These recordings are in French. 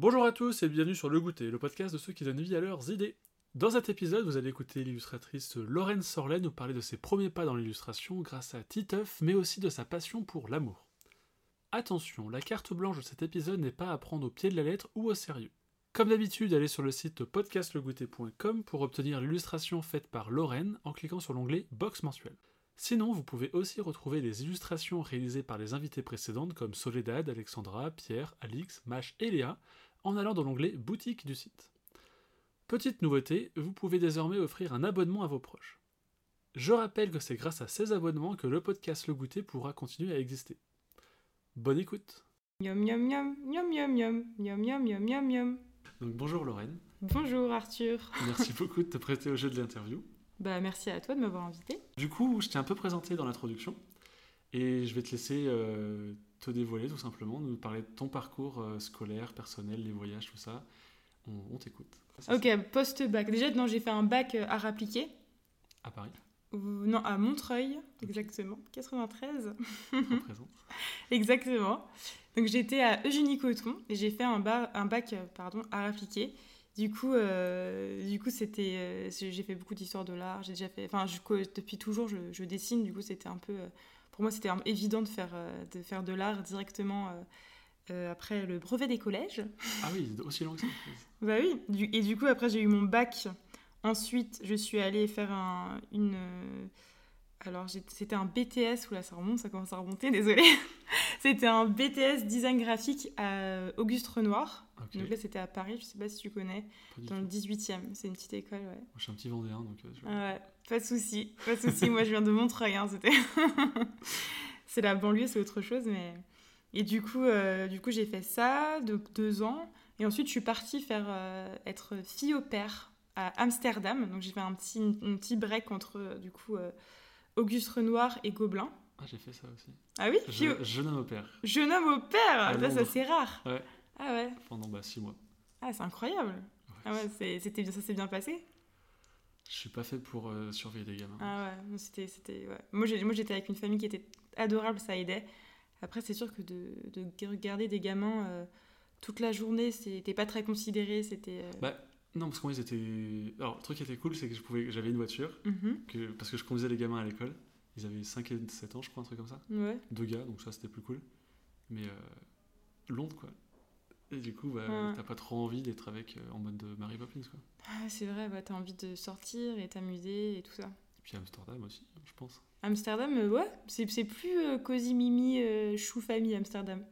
Bonjour à tous et bienvenue sur Le Goûter, le podcast de ceux qui donnent vie à leurs idées. Dans cet épisode, vous allez écouter l'illustratrice Lorraine Sorlen nous parler de ses premiers pas dans l'illustration grâce à Titeuf, mais aussi de sa passion pour l'amour. Attention, la carte blanche de cet épisode n'est pas à prendre au pied de la lettre ou au sérieux. Comme d'habitude, allez sur le site podcastlegouter.com pour obtenir l'illustration faite par Lorraine en cliquant sur l'onglet Box mensuelle. Sinon, vous pouvez aussi retrouver les illustrations réalisées par les invités précédentes comme Soledad, Alexandra, Pierre, Alix, Mash et Léa en allant dans l'onglet Boutique du site. Petite nouveauté, vous pouvez désormais offrir un abonnement à vos proches. Je rappelle que c'est grâce à ces abonnements que le podcast Le Goûter pourra continuer à exister. Bonne écoute. Donc bonjour Lorraine, Bonjour Arthur. merci beaucoup de te prêter au jeu de l'interview. Bah merci à toi de m'avoir invité. Du coup, je t'ai un peu présenté dans l'introduction et je vais te laisser euh, te dévoiler tout simplement, nous parler de ton parcours euh, scolaire, personnel, les voyages, tout ça. On, on t'écoute. Ok, post-bac. Déjà, non, j'ai fait un bac euh, art appliqué. À Paris, Non, à Montreuil, exactement. 93. représente. Exactement. Donc j'étais à Eugénie Coton et j'ai fait un, ba- un bac euh, pardon, art appliqué. Du coup, euh, du coup c'était, euh, j'ai fait beaucoup d'histoire de l'art. J'ai déjà fait, enfin, depuis toujours, je, je dessine. Du coup, c'était un peu, euh, pour moi, c'était évident de faire, euh, de faire de l'art directement euh, euh, après le brevet des collèges. Ah oui, aussi long que ça. Bah oui. Du- et du coup, après, j'ai eu mon bac. Ensuite, je suis allée faire un, une. alors, c'était un BTS. Oula, ça remonte, ça commence à remonter, désolé. c'était un BTS design graphique à Auguste Renoir. Donc là, c'était à Paris, je sais pas si tu connais, dans tout. le 18e. C'est une petite école, ouais. Moi, je suis un petit Vendéen, donc je- Ah ouais, pas de souci, pas de souci. Moi, je viens de Montreuil, hein, c'était. c'est la banlieue, c'est autre chose, mais. Et du coup, euh, du coup, j'ai fait ça, donc deux ans. Et ensuite, je suis partie faire euh, être fille au père à Amsterdam. Donc, j'ai fait un petit, un petit break entre, euh, du coup, euh, Auguste Renoir et Gobelin. Ah, j'ai fait ça aussi. Ah oui au- Je, jeune homme au père, Jeune homme au père Ça, c'est rare. Ouais. Ah ouais pendant bah, six mois. Ah, c'est incroyable. Ah ouais, c'était bien, ça s'est bien passé Je suis pas fait pour euh, surveiller des gamins. Ah ouais, c'était, c'était, ouais. Moi, j'étais avec une famille qui était adorable, ça aidait. Après, c'est sûr que de, de regarder des gamins euh, toute la journée, c'était pas très considéré. C'était. euh, Bah, non, parce que moi, ils étaient. Alors, le truc qui était cool, c'est que je pouvais... j'avais une voiture, mhm, que... parce que je conduisais les gamins à l'école. Ils avaient 5 et 7 ans, je crois, un truc comme ça. Ouais. Deux gars, donc ça, c'était plus cool. Mais Londres, quoi. Et du coup, bah, Ouais. t'as pas trop envie d'être avec euh, en mode de Mary Poppins, quoi. Ah, c'est vrai, bah, t'as envie de sortir et t'amuser et tout ça. Et puis Amsterdam aussi, je pense. Amsterdam, euh, ouais, c'est, c'est plus euh, cosy mimi euh, chou famille Amsterdam.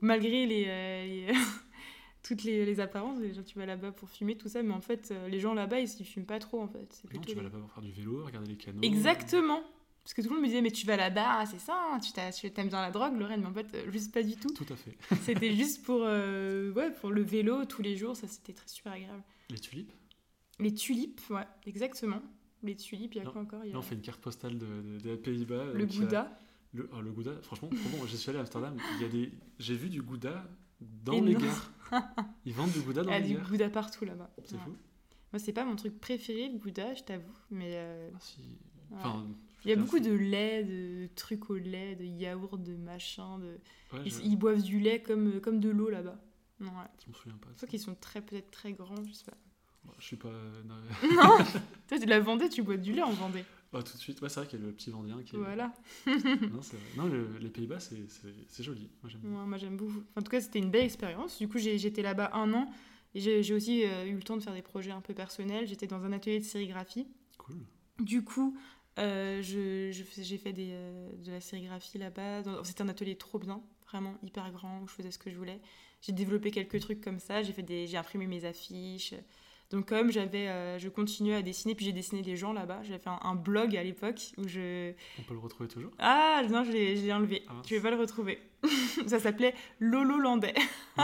Malgré les, euh, les- toutes les, les apparences, les gens, tu vas là-bas pour fumer, tout ça, mais en fait, euh, les gens là-bas, ils, ils fument pas trop en fait. C'est Non, tu vas là-bas pour faire du vélo, regarder les canaux. Exactement. Parce que tout le monde me disait, mais tu vas là-bas, ah, c'est ça, hein, tu t'aimes bien la drogue, Lorraine, mais en fait, euh, juste pas du tout. Tout à fait. C'était juste pour, euh, ouais, pour le vélo tous les jours, ça c'était très super agréable. Les tulipes? Les tulipes, ouais, exactement. Les tulipes, il y a Non. quoi encore Il y a Là, on fait une carte postale de, de- des Pays-Bas. le a- Gouda. Le, ah, le Gouda, franchement, bon. Je suis allé à Amsterdam. Il des, j'ai vu du Gouda dans Et les non. gares. Ils vendent du Gouda Il dans y a les du gares. Gouda partout là-bas. C'est Ouais. fou. Moi, c'est pas mon truc préféré, le Gouda, je t'avoue, mais euh, Ah, si. ouais. Il y a beaucoup de lait, de trucs au lait, de yaourt, de machin. De... ouais, Ils, je, ils boivent du lait comme, comme de l'eau là-bas. Ouais. je m'en souviens pas. Sauf qu'ils sont très peut-être très grands, je sais pas. Bon, je suis pas. non, Non Toi, tu la Vendée, tu bois du lait en Vendée. Ah, tout de suite. Ouais, c'est vrai qu'il y a le petit Vendéen qui est. Voilà. Non, c'est vrai. Non, le- les Pays-Bas, c'est, c'est, c'est joli. Moi, j'aime. bien. Ouais, moi, j'aime beaucoup. En tout cas, c'était une belle expérience. Du coup, j'ai- j'étais là-bas un an. Et j'ai j'ai aussi euh, eu le temps de faire des projets un peu personnels. J'étais dans un atelier de sérigraphie. Cool. Du coup, euh, je- je fais- j'ai fait des, euh, de la sérigraphie là-bas. C'était un atelier trop bien, vraiment hyper grand, où je faisais ce que je voulais. J'ai développé quelques trucs comme ça. J'ai imprimé mes affiches. Donc comme j'avais, euh, je continuais à dessiner, puis j'ai dessiné des gens là-bas. J'avais fait un, un blog à l'époque où je... On peut le retrouver toujours? Ah non, je l'ai enlevé. Ah je vais pas le retrouver. ça s'appelait Lolo Landais.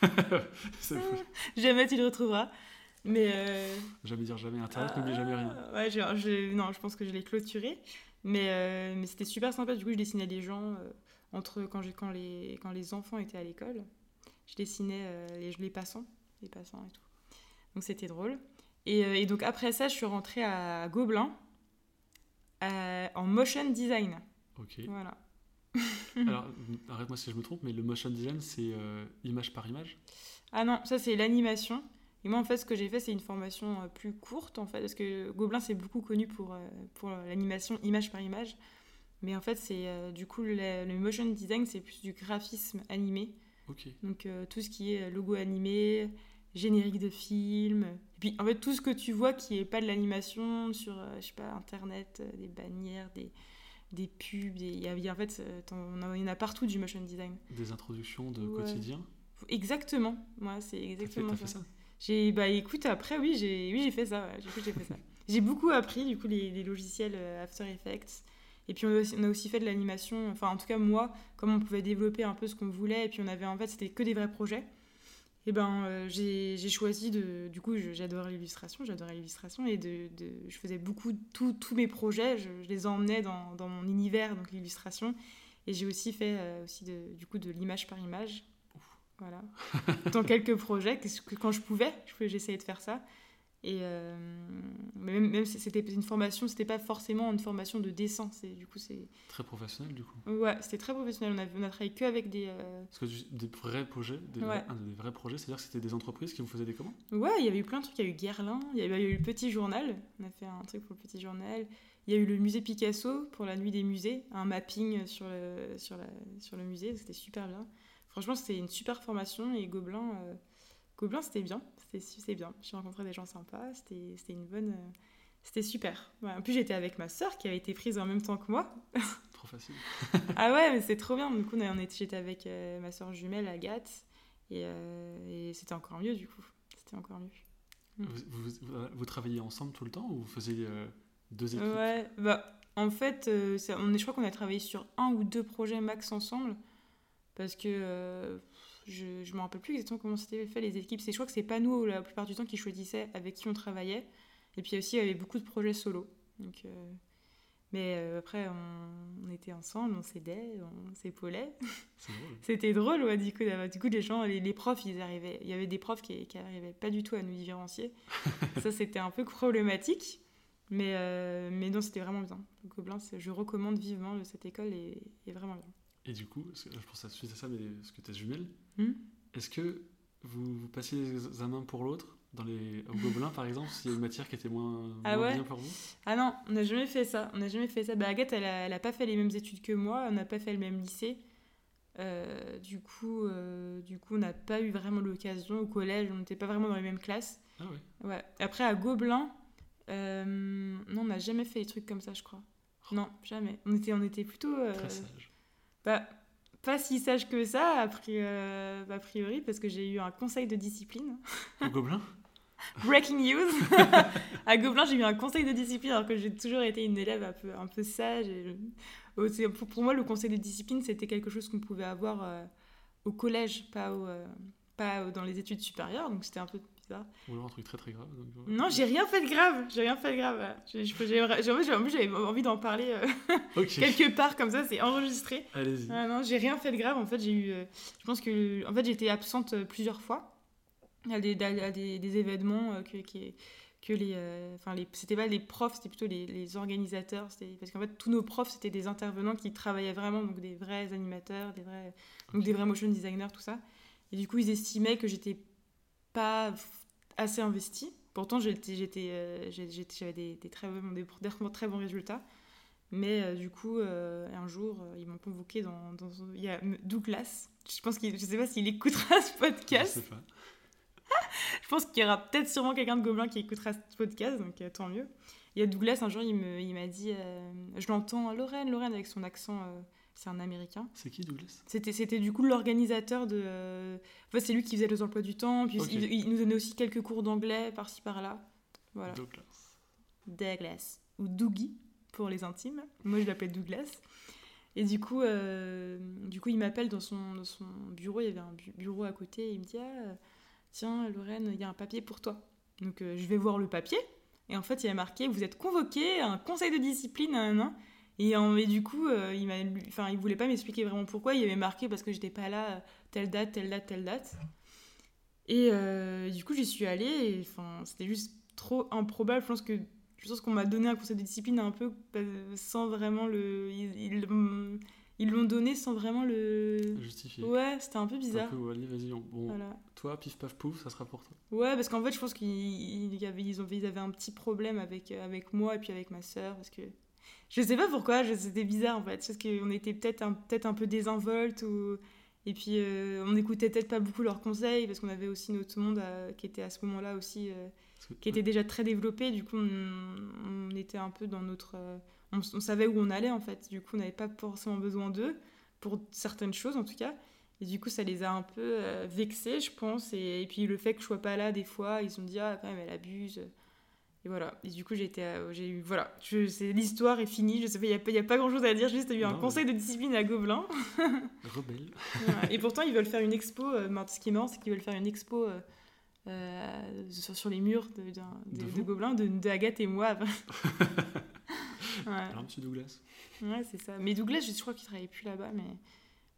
C'est fou. jamais tu le retrouveras. Mais... euh, Jamais dire jamais. Internet n'oublie jamais rien. Ah, Ouais, je, je- non, je pense que je l'ai clôturé. Mais, euh, mais c'était super sympa. Du coup, je dessinais des gens euh, entre quand, les, quand les enfants étaient à l'école. Je dessinais euh, les, les passants, les passants et tout. Donc c'était drôle. Et, et donc après ça, je suis rentrée à Gobelin en motion design. Ok. Voilà. Alors, arrête-moi si je me trompe, mais le motion design, c'est image par image? Ah non, ça c'est l'animation. Et moi, en fait, ce que j'ai fait, c'est une formation euh, plus courte, en fait, parce que Gobelin, c'est beaucoup connu pour, euh, pour l'animation image par image. Mais en fait, c'est euh, du coup, le, le motion design, c'est plus du graphisme animé. Ok. Donc, euh, tout ce qui est logo animé, générique de film. Et puis, en fait, tout ce que tu vois qui est pas de l'animation sur, euh, je sais pas, Internet, euh, des bannières, des, des pubs. des- Il y a, il y a- en fait, t'en- on en- il y en a partout du motion design. Des introductions de Ouais. quotidien. Exactement. Moi, c'est exactement ça. J'ai bah écoute après oui j'ai oui j'ai fait ça ouais. du coup j'ai fait ça. J'ai beaucoup appris du coup les, les logiciels euh, After Effects et puis on a aussi, on a aussi fait de l'animation enfin en tout cas moi comme on pouvait développer un peu ce qu'on voulait et puis on avait en fait c'était que des vrais projets et ben euh, j'ai choisi de du coup j'adorais l'illustration j'adorais l'illustration et de, de- je faisais beaucoup tous tous mes projets je, je les emmenais dans, dans mon univers donc l'illustration et j'ai aussi fait euh, aussi de, du coup de l'image par image voilà. Dans quelques projets que, quand je pouvais je pouvais- j'essayais de faire ça. Et euh, même, même si c'était une formation c'était pas forcément une formation de dessin. C'est du coup c'est Très professionnel du coup. ouais c'était très professionnel. On a, on a travaillé que avec des euh, Parce que des vrais projets, des, Ouais. vrais, un des vrais projets, c'est-à-dire que c'était des entreprises qui vous faisaient des commandes? Ouais il y avait eu plein de trucs. Il y a eu Guerlain il y a eu, il y a eu le Petit Journal. On a fait un truc pour le Petit Journal. Il y a eu le musée Picasso pour la nuit des musées un mapping sur le, sur la, sur le musée. C'était super bien franchement c'était une super formation et Gobelin euh, Gobelin c'était bien. C'était bien. J'ai rencontré des gens sympas. C'était une bonne euh, c'était super. Ouais, en plus j'étais avec ma sœur qui avait été prise en même temps que moi. Trop facile. ah ouais mais c'est trop bien. Du coup j'étais avec euh, ma sœur jumelle Agathe et, euh, et c'était encore mieux du coup. C'était encore mieux. Mm. Vous, vous, vous- travailliez ensemble tout le temps ou vous faisiez deux équipes? Ouais, bah en fait, ça- on est, je crois qu'on a travaillé sur un ou deux projets max ensemble parce que euh, je, je me rappelle plus exactement comment c'était fait les équipes. C'est, je crois que c'est pas nous la plupart du temps qui choisissaient avec qui on travaillait. Et puis aussi, il y avait beaucoup de projets solo. Donc, euh, mais euh, après, on, on était ensemble, on s'aidait, on s'épaulait. C'était drôle, ouais, du coup, du coup les gens, les, les profs, ils arrivaient, il y avait des profs qui, qui arrivaient pas du tout à nous différencier. ça, c'était un peu problématique, mais, euh, mais non, c'était vraiment bien. Le Gobelin, je recommande vivement cette école et est vraiment bien. Et du coup, je pense à suite à ça, mais est-ce que tu es jumelle Hmm Est-ce que vous, vous passiez les examens pour l'autre dans les au Gobelin par exemple, s'il y a une matière qui était moins, Ah moins ouais bien pour vous? Ah non, on n'a jamais fait ça. On n'a jamais fait ça. Bah, Agathe, elle a, elle a pas fait les mêmes études que moi. On n'a pas fait le même lycée. Euh, du coup, euh, du coup, on n'a pas eu vraiment l'occasion au collège. On n'était pas vraiment dans les mêmes classes. Ah ouais. Ouais. Après, à Gobelin, euh, non, on n'a jamais fait des trucs comme ça, je crois. Non, jamais. On était, on était plutôt. Très sage. Bah, pas si sage que ça, a euh, a priori, parce que j'ai eu un conseil de discipline. Au Gobelin? Breaking news À Gobelin, j'ai eu un conseil de discipline alors que j'ai toujours été une élève un peu, un peu sage. et- pour, moi, le conseil de discipline, c'était quelque chose qu'on pouvait avoir euh, au collège, pas, au, euh, pas dans les études supérieures, donc c'était un peu Ou alors un truc très très grave. donc, Non, j'ai rien fait de grave, j'ai rien fait de grave. J'ai- j'avais envie d'en parler euh, quelque part, comme ça, c'est enregistré. Allez-y. Ah non, j'ai rien fait de grave. En fait, j'ai eu. euh, je pense que. En fait, été absente euh, plusieurs fois à des, à des, des événements euh, que, qui- que les. Enfin, les, c'était pas les profs, c'était plutôt les, les organisateurs. Parce qu'en fait, tous nos profs, c'était des intervenants qui travaillaient vraiment, donc des vrais animateurs, des vrais, donc des vrais motion designers, tout ça. Et du coup, ils estimaient que j'étais pas assez investie. Pourtant, j'étais, euh, j'avais des, des très, bons, des, très bons résultats. Mais euh, du coup, euh, un jour, ils m'ont convoqué dans, dans- Il y a Douglas. Je pense qu'il, je sais pas s'il écoutera ce Je podcast. sais pas. Je pense qu'il y aura peut-être sûrement quelqu'un de Gobelin qui écoutera ce podcast, donc tant mieux. Il y a Douglas, un jour, il, me, il m'a dit... je l'entends, Lorraine, Lorraine, avec son accent... c'est un Américain. C'est qui Douglas? C'était, c'était du coup l'organisateur de... euh, En fait, c'est lui qui faisait les emplois du temps, puis il, il nous donnait aussi quelques cours d'anglais par-ci par-là. Voilà. Douglas. Douglas ou Dougie pour les intimes. Moi, je l'appelle Douglas. Et du coup, euh, du coup, il m'appelle dans son, dans son bureau. Il y avait un bu- bureau à côté. Et il me dit ah, Tiens, Lorraine, il y a un papier pour toi. Donc, euh, je vais voir le papier. Et en fait, il y a marqué Vous êtes convoqué à un conseil de discipline. Et, et du coup, euh, il m'a, enfin, il voulait pas m'expliquer vraiment pourquoi. Il avait marqué parce que j'étais pas là, euh, telle date, telle date, telle date. Et euh, du coup, j'y suis allée. Enfin, c'était juste trop improbable. Je pense que je pense qu'on m'a donné un conseil de discipline un peu euh, sans vraiment le. Il, il, ils l'ont donné sans vraiment le. Justifié. Ouais, c'était un peu Un bizarre. peu, allez, vas-y. on- Bon, Voilà. toi, pif paf pouf, ça sera pour toi. Ouais, parce qu'en fait, je pense qu'ils ils avaient, ils ils avaient un petit problème avec, euh, avec moi et puis avec ma sœur. Parce que. Je sais pas pourquoi, c'était bizarre en fait. Parce qu'on était peut-être un, peut un peu désinvolte. Ou... Et puis, euh, on écoutait peut-être pas beaucoup leurs conseils. Parce qu'on avait aussi notre monde euh, qui était à ce moment-là aussi. euh, qui était déjà très développé. Du coup, on, on était un peu dans notre. euh, on, on savait où on allait en fait. Du coup, on n'avait pas forcément besoin d'eux pour certaines choses en tout cas. Et du coup, ça les a un peu vexés, je pense. Et, et puis le fait que je sois pas là des fois, ils se sont dit ah quand même elle abuse. Et voilà. Et du coup, j'ai été, euh, j'ai eu voilà. L'histoire est finie. Je sais pas, il y a, pas- il y a pas grand chose à dire. Juste, il y a eu un conseil de discipline à Gobelin. Rebelle. Voilà. Et pourtant, ils veulent faire une expo. euh, ce qui est marrant, c'est qu'ils veulent faire une expo euh, euh, sur, sur les murs de, de, De Gobelin, de, de Agathe et moi. ouais, Alors, monsieur Douglas. ouais c'est ça. Mais Douglas, je crois qu'il travaillait plus là-bas. Mais,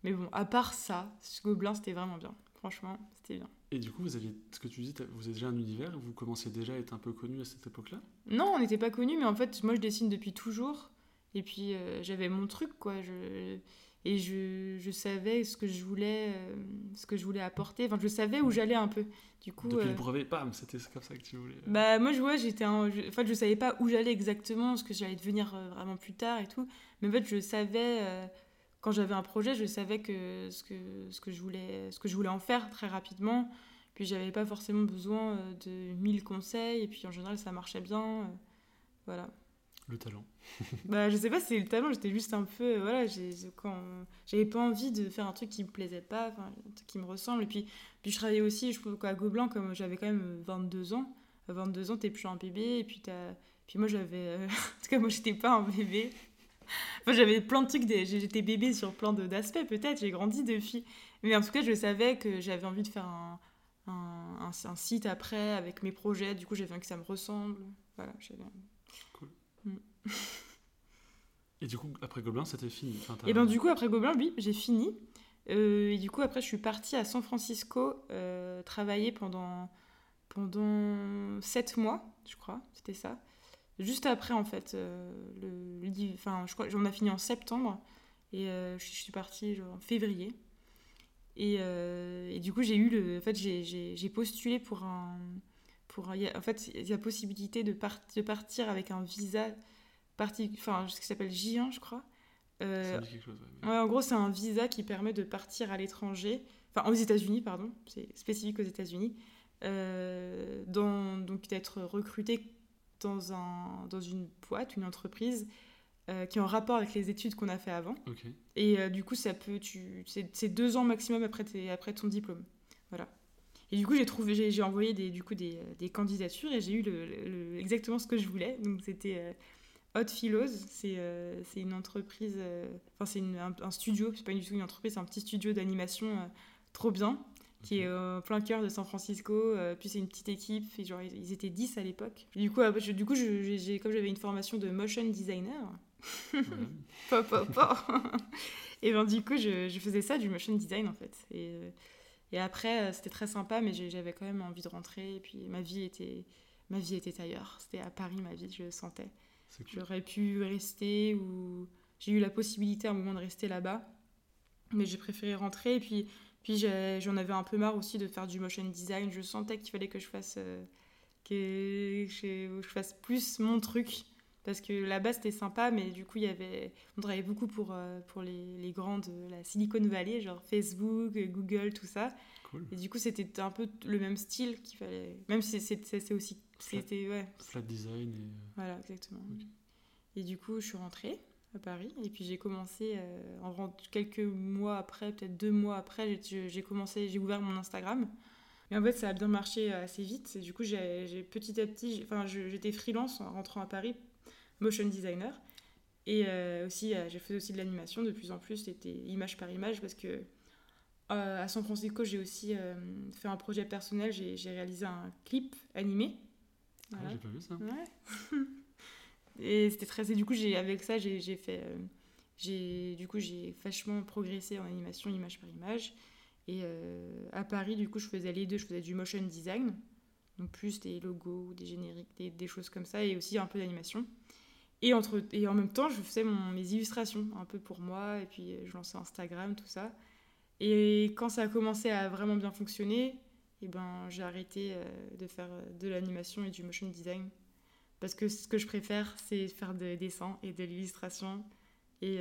mais bon, à part ça, ce Gobelin, c'était vraiment bien. Franchement, c'était bien. Et du coup, vous aviez, ce que tu dis, vous avez déjà un univers, vous commenciez déjà à être un peu connu à cette époque-là? Non, on n'était pas connus, mais en fait, moi, je dessine depuis toujours. Et puis, euh, j'avais mon truc, quoi. Je... Et je, je savais ce que je voulais, euh, ce que je voulais apporter. Enfin, je savais où j'allais un peu. Du coup, Depuis euh, le brevet, bam, c'était comme ça que tu voulais. Bah moi je vois j'étais un... je... en fait je savais pas où j'allais exactement ce que j'allais devenir euh, vraiment plus tard et tout mais en fait je savais euh, quand j'avais un projet je savais que ce que ce que je voulais ce que je voulais en faire très rapidement. Puis j'avais pas forcément besoin euh, de mille conseils. Et puis en général ça marchait bien euh, voilà. Le talent. bah je sais pas si c'est le talent j'étais juste un peu euh, voilà j'avais pas envie de faire un truc qui me plaisait pas un truc qui me ressemble. Et puis puis je travaillais aussi je trouve qu'à Gobelin comme j'avais quand même 22 ans. À 22 ans t'es plus un bébé. Et puis t'as puis moi j'avais en tout cas moi j'étais pas un bébé enfin j'avais plein de trucs des- j'étais bébé sur plein d'aspects peut-être j'ai grandi depuis mais en tout cas je savais que j'avais envie de faire un un, un- un site après avec mes projets du coup j'avais envie que ça me ressemble voilà j'avais Et du coup, après Gobelin, c'était fini. Enfin, Et ben du coup après Gobelin, oui, j'ai fini. Euh, et du coup après je suis partie à San Francisco euh, travailler pendant pendant sept mois, je crois, c'était ça. Juste après en fait, euh, le, le- enfin je crois j'en ai fini en septembre et euh, je je suis partie genre, en février. Et, euh, et du coup j'ai eu le, en fait j'ai- postulé pour un pour un- a- en fait il y a possibilité de, de partir avec un visa parti, enfin ce qui s'appelle J1 je crois. Euh, chose. ouais, Ouais, en gros, c'est un visa qui permet de partir à l'étranger, enfin aux États-Unis, pardon, c'est spécifique aux États-Unis, euh, donc d'être recruté dans, un, dans une boîte, une entreprise euh, qui est en rapport avec les études qu'on a fait avant. Et euh, du coup, ça peut, tu, c'est deux ans maximum après, tes- après ton diplôme. Voilà. Et du coup, j'ai trouvé, j'ai envoyé des, du coup des, des candidatures et j'ai eu le, le- exactement ce que je voulais. Donc c'était euh, Hot Philos, c'est euh, c'est une entreprise, enfin c'est un, un studio, c'est pas du tout une entreprise, c'est un petit studio d'animation trop bien qui est en plein cœur de San Francisco. euh, puis c'est une petite équipe, et genre ils étaient 10 à l'époque. Du coup, après, je- du coup, je- j'ai- j'ai- comme j'avais une formation de motion designer, pas, pas, pas. et ben du coup, je, je faisais ça, du motion design en fait. Et, euh, et après, euh, c'était très sympa, mais j'avais quand même envie de rentrer. Et puis ma vie était, ma vie était ailleurs. C'était à Paris, ma vie, je le sentais. Cool. J'aurais pu rester ou j'ai eu la possibilité à un moment de rester là-bas, mais j'ai préféré rentrer. Et puis, puis j'en avais un peu marre aussi de faire du motion design. Je sentais qu'il fallait que je fasse, euh, que je, je fasse plus mon truc. Parce que là-bas c'était sympa, mais du coup il y avait, on travaillait beaucoup pour, euh, pour les, les grands de la Silicon Valley, genre Facebook, Google, tout ça. Cool. Et du coup c'était un peu le même style qu'il fallait, même si c'est aussi, c'était ouais, Flat design et. euh, voilà, exactement. Et du coup, je suis rentrée à Paris et puis j'ai commencé, euh, en quelques mois après, peut-être deux mois après, j'ai- commencé, j'ai ouvert mon Instagram. Mais en fait, ça a bien marché assez vite. Et du coup, j'ai petit à petit, enfin, j'étais freelance en rentrant à Paris, motion designer. Et euh, aussi, euh, j'ai fait aussi de l'animation de plus en plus, c'était image par image parce que euh, à San Francisco, j'ai aussi euh, fait un projet personnel, j'ai réalisé un clip animé. Ah, j'ai pas vu ça. Ouais. et c'était très. et du coup, j'ai avec ça, j'ai fait. euh, j'ai du coup j'ai vachement progressé en animation image par image. Et euh, à Paris, du coup, je faisais les deux. Je faisais du motion design, donc plus des logos, des génériques, des, des choses comme ça, et aussi un peu d'animation. Et, entre, et en même temps, je faisais mon, mes illustrations, un peu pour moi, et puis je lançais Instagram, tout ça. Et quand ça a commencé à vraiment bien fonctionner, et eh ben, j'ai arrêté de faire de l'animation et du motion design. Parce que ce que je préfère, c'est faire des dessins et de l'illustration. Et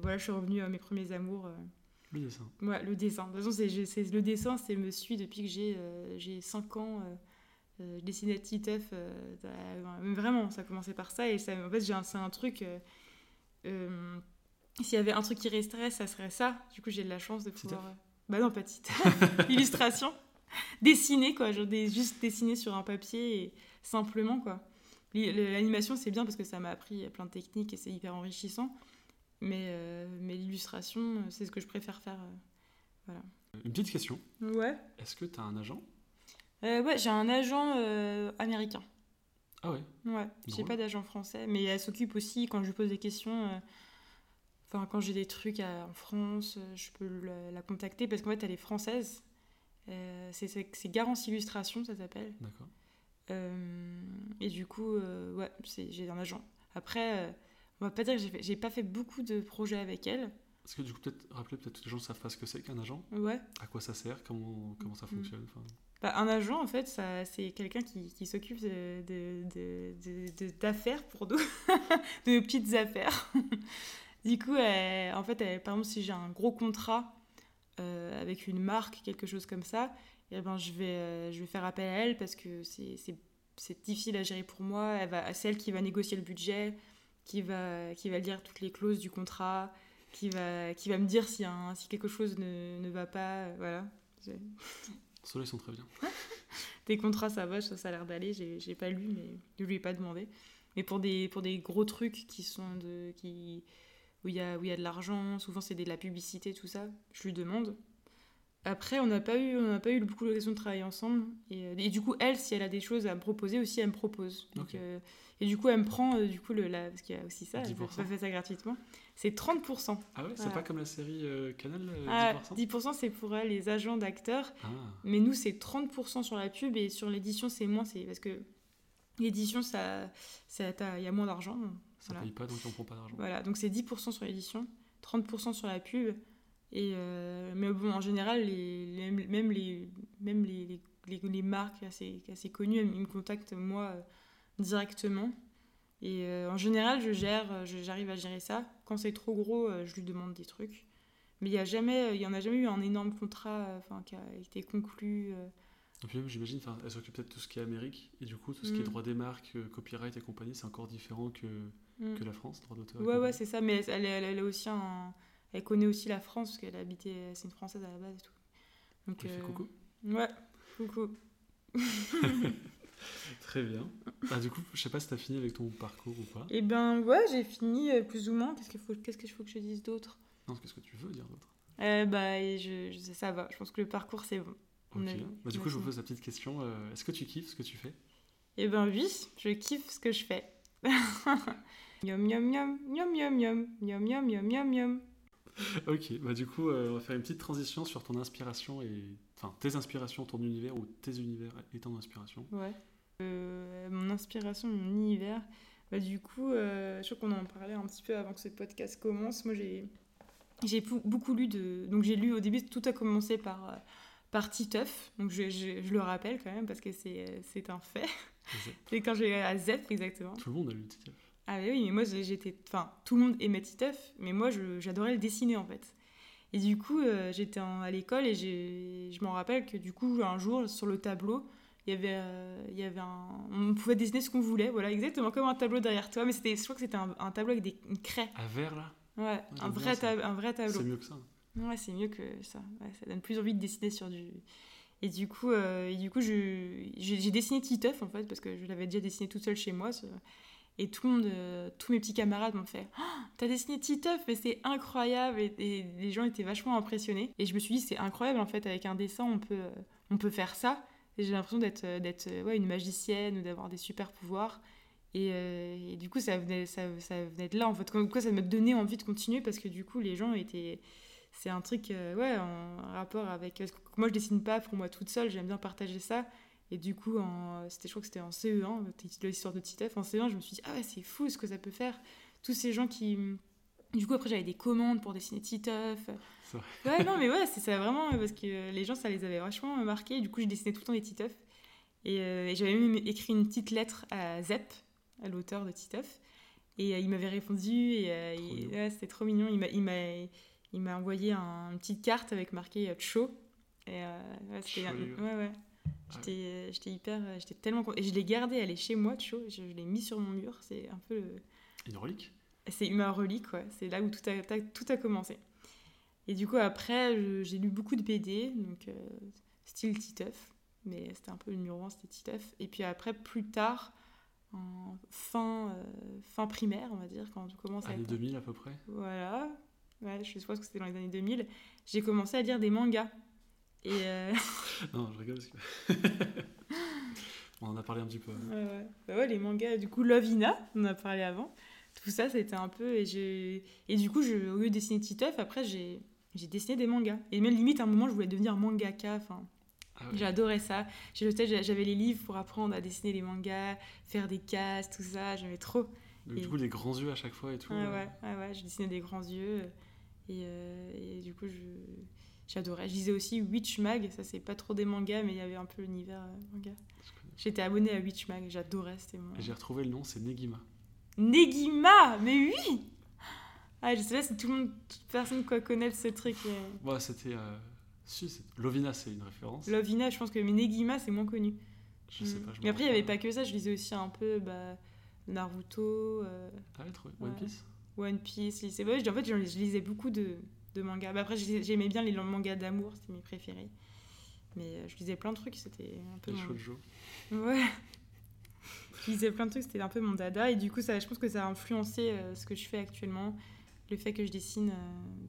voilà, je suis revenue à mes premiers amours. Le dessin. Ouais, le dessin. De toute façon, le dessin, c'est me suit depuis que j'ai, j'ai 5 ans. Euh, je dessinais Titeuf. Euh, vraiment, ça a commencé par ça. Et ça, en fait, c'est un truc. Euh, s'il y avait un truc qui resterait, ça serait ça. Du coup, j'ai de la chance de pouvoir. Bah non, pas Titeuf. Illustration. Dessiner, quoi. Genre juste dessiner sur un papier et simplement, quoi. L'animation, c'est bien parce que ça m'a appris plein de techniques et c'est hyper enrichissant. Mais, mais l'illustration, c'est ce que je préfère faire. voilà. Une petite question. Ouais. Est-ce que tu as un agent? Euh, ouais, j'ai un agent euh, américain. Ah ouais? Ouais, j'ai pas d'agent français, mais elle s'occupe aussi quand je lui pose des questions. Euh, enfin, quand j'ai des trucs en France, je peux la, contacter parce qu'en fait, elle est française. c'est Garance Illustration, ça s'appelle. D'accord. Et du coup, ouais, j'ai un agent. Après, on va pas dire que j'ai pas fait beaucoup de projets avec elle. Est-ce que du coup, peut-être rappeler, peut-être que les gens savent pas ce que c'est qu'un agent? Ouais. À quoi ça sert? Comment, comment ça mm. fonctionne? Bah, un agent, en fait, c'est quelqu'un qui, qui s'occupe d'affaires de, de, pour nous, de petites affaires. du coup, en fait, par exemple, si j'ai un gros contrat euh, avec une marque, quelque chose comme ça, eh ben, je, vais, euh, je vais faire appel à elle parce que c'est difficile à gérer pour moi. C'est elle qui va négocier le budget, qui va, qui va lire toutes les clauses du contrat, qui va, qui va me dire si, un, si quelque chose ne, ne va pas. Voilà. Ceux-là, sont très bien. des contrats, ça va, ça a l'air d'aller. J'ai pas lu, mais je lui ai pas demandé. Mais pour des, pour des gros trucs qui sont de, qui, où il y a, où y a de l'argent, souvent c'est de la publicité, tout ça, je lui demande. Après, on n'a pas eu, on pas eu beaucoup l'occasion de travailler ensemble. Et, et, du coup, elle, si elle a des choses à me proposer aussi, elle me propose. Donc, euh, et du coup, elle me prend, euh, du coup, le, la, parce qu'il y a aussi ça, elle pas fait ça gratuitement. C'est 30%. Ah ouais, c'est pas comme la série euh, Canal 10% ah, 10% c'est pour les agents d'acteurs. Ah. Mais nous, c'est 30% sur la pub et sur l'édition, c'est moins. C'est parce que l'édition, ça, il y a moins d'argent. Ça ne paye pas, donc on prend pas d'argent. Voilà, donc c'est 10% sur l'édition, 30% sur la pub. Et euh, mais bon, en général, les, même, les, même les, les, les, marques assez, assez connues, elles me contactent moi directement. Et euh, en général, je gère, j'arrive à gérer ça. Quand c'est trop gros, euh, je lui demande des trucs. Mais il n'y a jamais, il y en a jamais eu un énorme contrat, enfin, qui a été conclu. Euh. Et puis j'imagine, elle s'occupe peut-être de tout ce qui est Amérique, et du coup, tout ce qui est mm. droit des marques, copyright et compagnie, c'est encore différent que, mm. que la France, droit d'auteur. Ouais, ouais, c'est ça, mais elle, elle, aussi un... elle connaît aussi la France, parce qu'elle habitait, c'est une Française à la base et tout. Donc, fait coucou Ouais, coucou. Très bien. Ah, du coup, je sais pas si tu as fini avec ton parcours ou pas. Eh ben ouais, j'ai fini euh, plus ou moins. Qu'est-ce qu'il faut, qu'est-ce qu'il faut que je dise d'autre? Non, qu'est-ce que tu veux dire d'autre euh, Bah, je, je, ça va. Je pense que le parcours, c'est bon. bah, du coup, je vous pose la petite question. Euh, est-ce que tu kiffes ce que tu fais? Eh ben oui, je kiffe ce que je fais. Yum yum yum, yum yum yum, yum yum yum yum yum. ok, bah du coup, on va faire une petite transition sur ton inspiration et enfin tes inspirations, ton univers ou tes univers et ton inspiration. Ouais. Euh, mon inspiration, mon univers. Bah, du coup, euh, je crois qu'on en parlait un petit peu avant que ce podcast commence. Moi, j'ai j'ai beaucoup lu de. Donc, j'ai lu au début, tout a commencé par, euh, par Titeuf. Donc, je, je, le rappelle quand même parce que c'est un fait. C'est quand j'ai à ZEP, exactement. Tout le monde a lu Titeuf. Ah, oui, mais moi, j'étais. Enfin, tout le monde aimait Titeuf, mais moi, j'adorais le dessiner en fait. Et du coup, j'étais à l'école et je m'en rappelle que du coup, un jour, sur le tableau, il y avait, euh, il y avait un... On pouvait dessiner ce qu'on voulait, voilà, exactement comme un tableau derrière toi, mais c'était, je crois que c'était un, tableau avec des, une craie. Un verre, là? Ouais, un, vrai un vrai tableau. C'est mieux que ça. Ouais, c'est mieux que ça. ça donne plus envie de dessiner sur du... Et du coup, euh, et du coup j'ai, dessiné Titeuf, en fait, parce que je l'avais déjà dessiné toute seule chez moi. Et tout le monde, euh, tous mes petits camarades m'ont fait oh, T'as dessiné Titeuf, mais c'est incroyable et, et, les gens étaient vachement impressionnés. Et je me suis dit C'est incroyable, en fait, avec un dessin, on peut, on peut faire ça j'ai l'impression d'être euh, d'être euh, ouais, une magicienne ou d'avoir des super pouvoirs. Et, euh, et, du coup, ça venait, ça, venait de là, en fait. Ça me donnait envie de continuer parce que du coup, les gens étaient. C'est un truc, ouais, en rapport avec. Moi, je dessine pas pour moi toute seule, j'aime bien partager ça. Et du coup, en, c'était, je crois que c'était en CE1, l'histoire de Titeuf. En CE1, je me suis dit, ah ouais, c'est fou ce que ça peut faire. Tous ces gens qui. Du coup, après, j'avais des commandes pour dessiner Titeuf. Ouais, non, mais ouais, c'est ça vraiment, parce que les gens, ça les avait vachement marqués. Du coup, je dessinais tout le temps des Titeuf. Et, euh, et j'avais même écrit une petite lettre à Zep, à l'auteur de Titeuf. Et euh, il m'avait répondu, et, euh, c'était trop mignon. Il m'a, il m'a, il m'a envoyé un, une petite carte avec marqué Cho. Et ouais, c'était. Ouais, ouais. J'étais, j'étais hyper. J'étais tellement Et je l'ai gardé, elle est chez moi, Cho. Je, je l'ai mis sur mon mur. C'est un peu. Une relique? C'est ma relique, ouais. C'est là où tout a, tout a commencé. Et du coup, après, j'ai lu beaucoup de BD, donc style Titeuf mais c'était un peu le numéro 1, c'était Titeuf. Et puis après, plus tard, en fin, euh, fin primaire, on va dire, quand je commence à. Années 2000 à peu près? Voilà, ouais, je suppose que c'était dans les années 2000, j'ai commencé à lire des mangas. Et euh, non, je rigole parce que. on en a parlé un petit peu. Ouais, ouais. Bah ouais, les mangas, du coup, Lovina, on en a parlé avant. Tout ça, c'était un peu. Et, et du coup, je, au lieu de dessiner Titeuf, après, j'ai dessiné des mangas. Et même limite, à un moment, je voulais devenir mangaka. Enfin, ah J'adorais ça. J'avais les livres pour apprendre à dessiner les mangas, faire des cases, tout ça. J'aimais trop. Du coup, les grands yeux à chaque fois et tout. Ouais, ouais, ouais, je dessinais des grands yeux. Et, euh, du coup, j'adorais. Je lisais aussi Witch Mag. Ça, c'est pas trop des mangas, mais il y avait un peu l'univers euh, manga. J'étais abonnée à Witch Mag. J'adorais. C'était J'ai retrouvé le nom, c'est Negima. Negima Mais oui ah, Je sais pas si tout le monde, toute personne quoi connaît ce truc. Ouais, c'était. Si, Lovina, c'est une référence. Lovina, je pense que mais Negima, c'est moins connu. Je sais pas. Je mais après, il n'y avait pas que ça. Je lisais aussi un peu bah, Naruto. Euh, ah ouais, One Piece? One Piece. En fait, je, lisais beaucoup de, de mangas. Bah, après, j'aimais bien les mangas d'amour, c'était mes préférés. Mais euh, je lisais plein de trucs, c'était un peu. Mon... Ouais. je lisais plein de trucs, c'était un peu mon dada. Et du coup, ça, je pense que ça a influencé euh, ce que je fais actuellement. Le fait que je dessine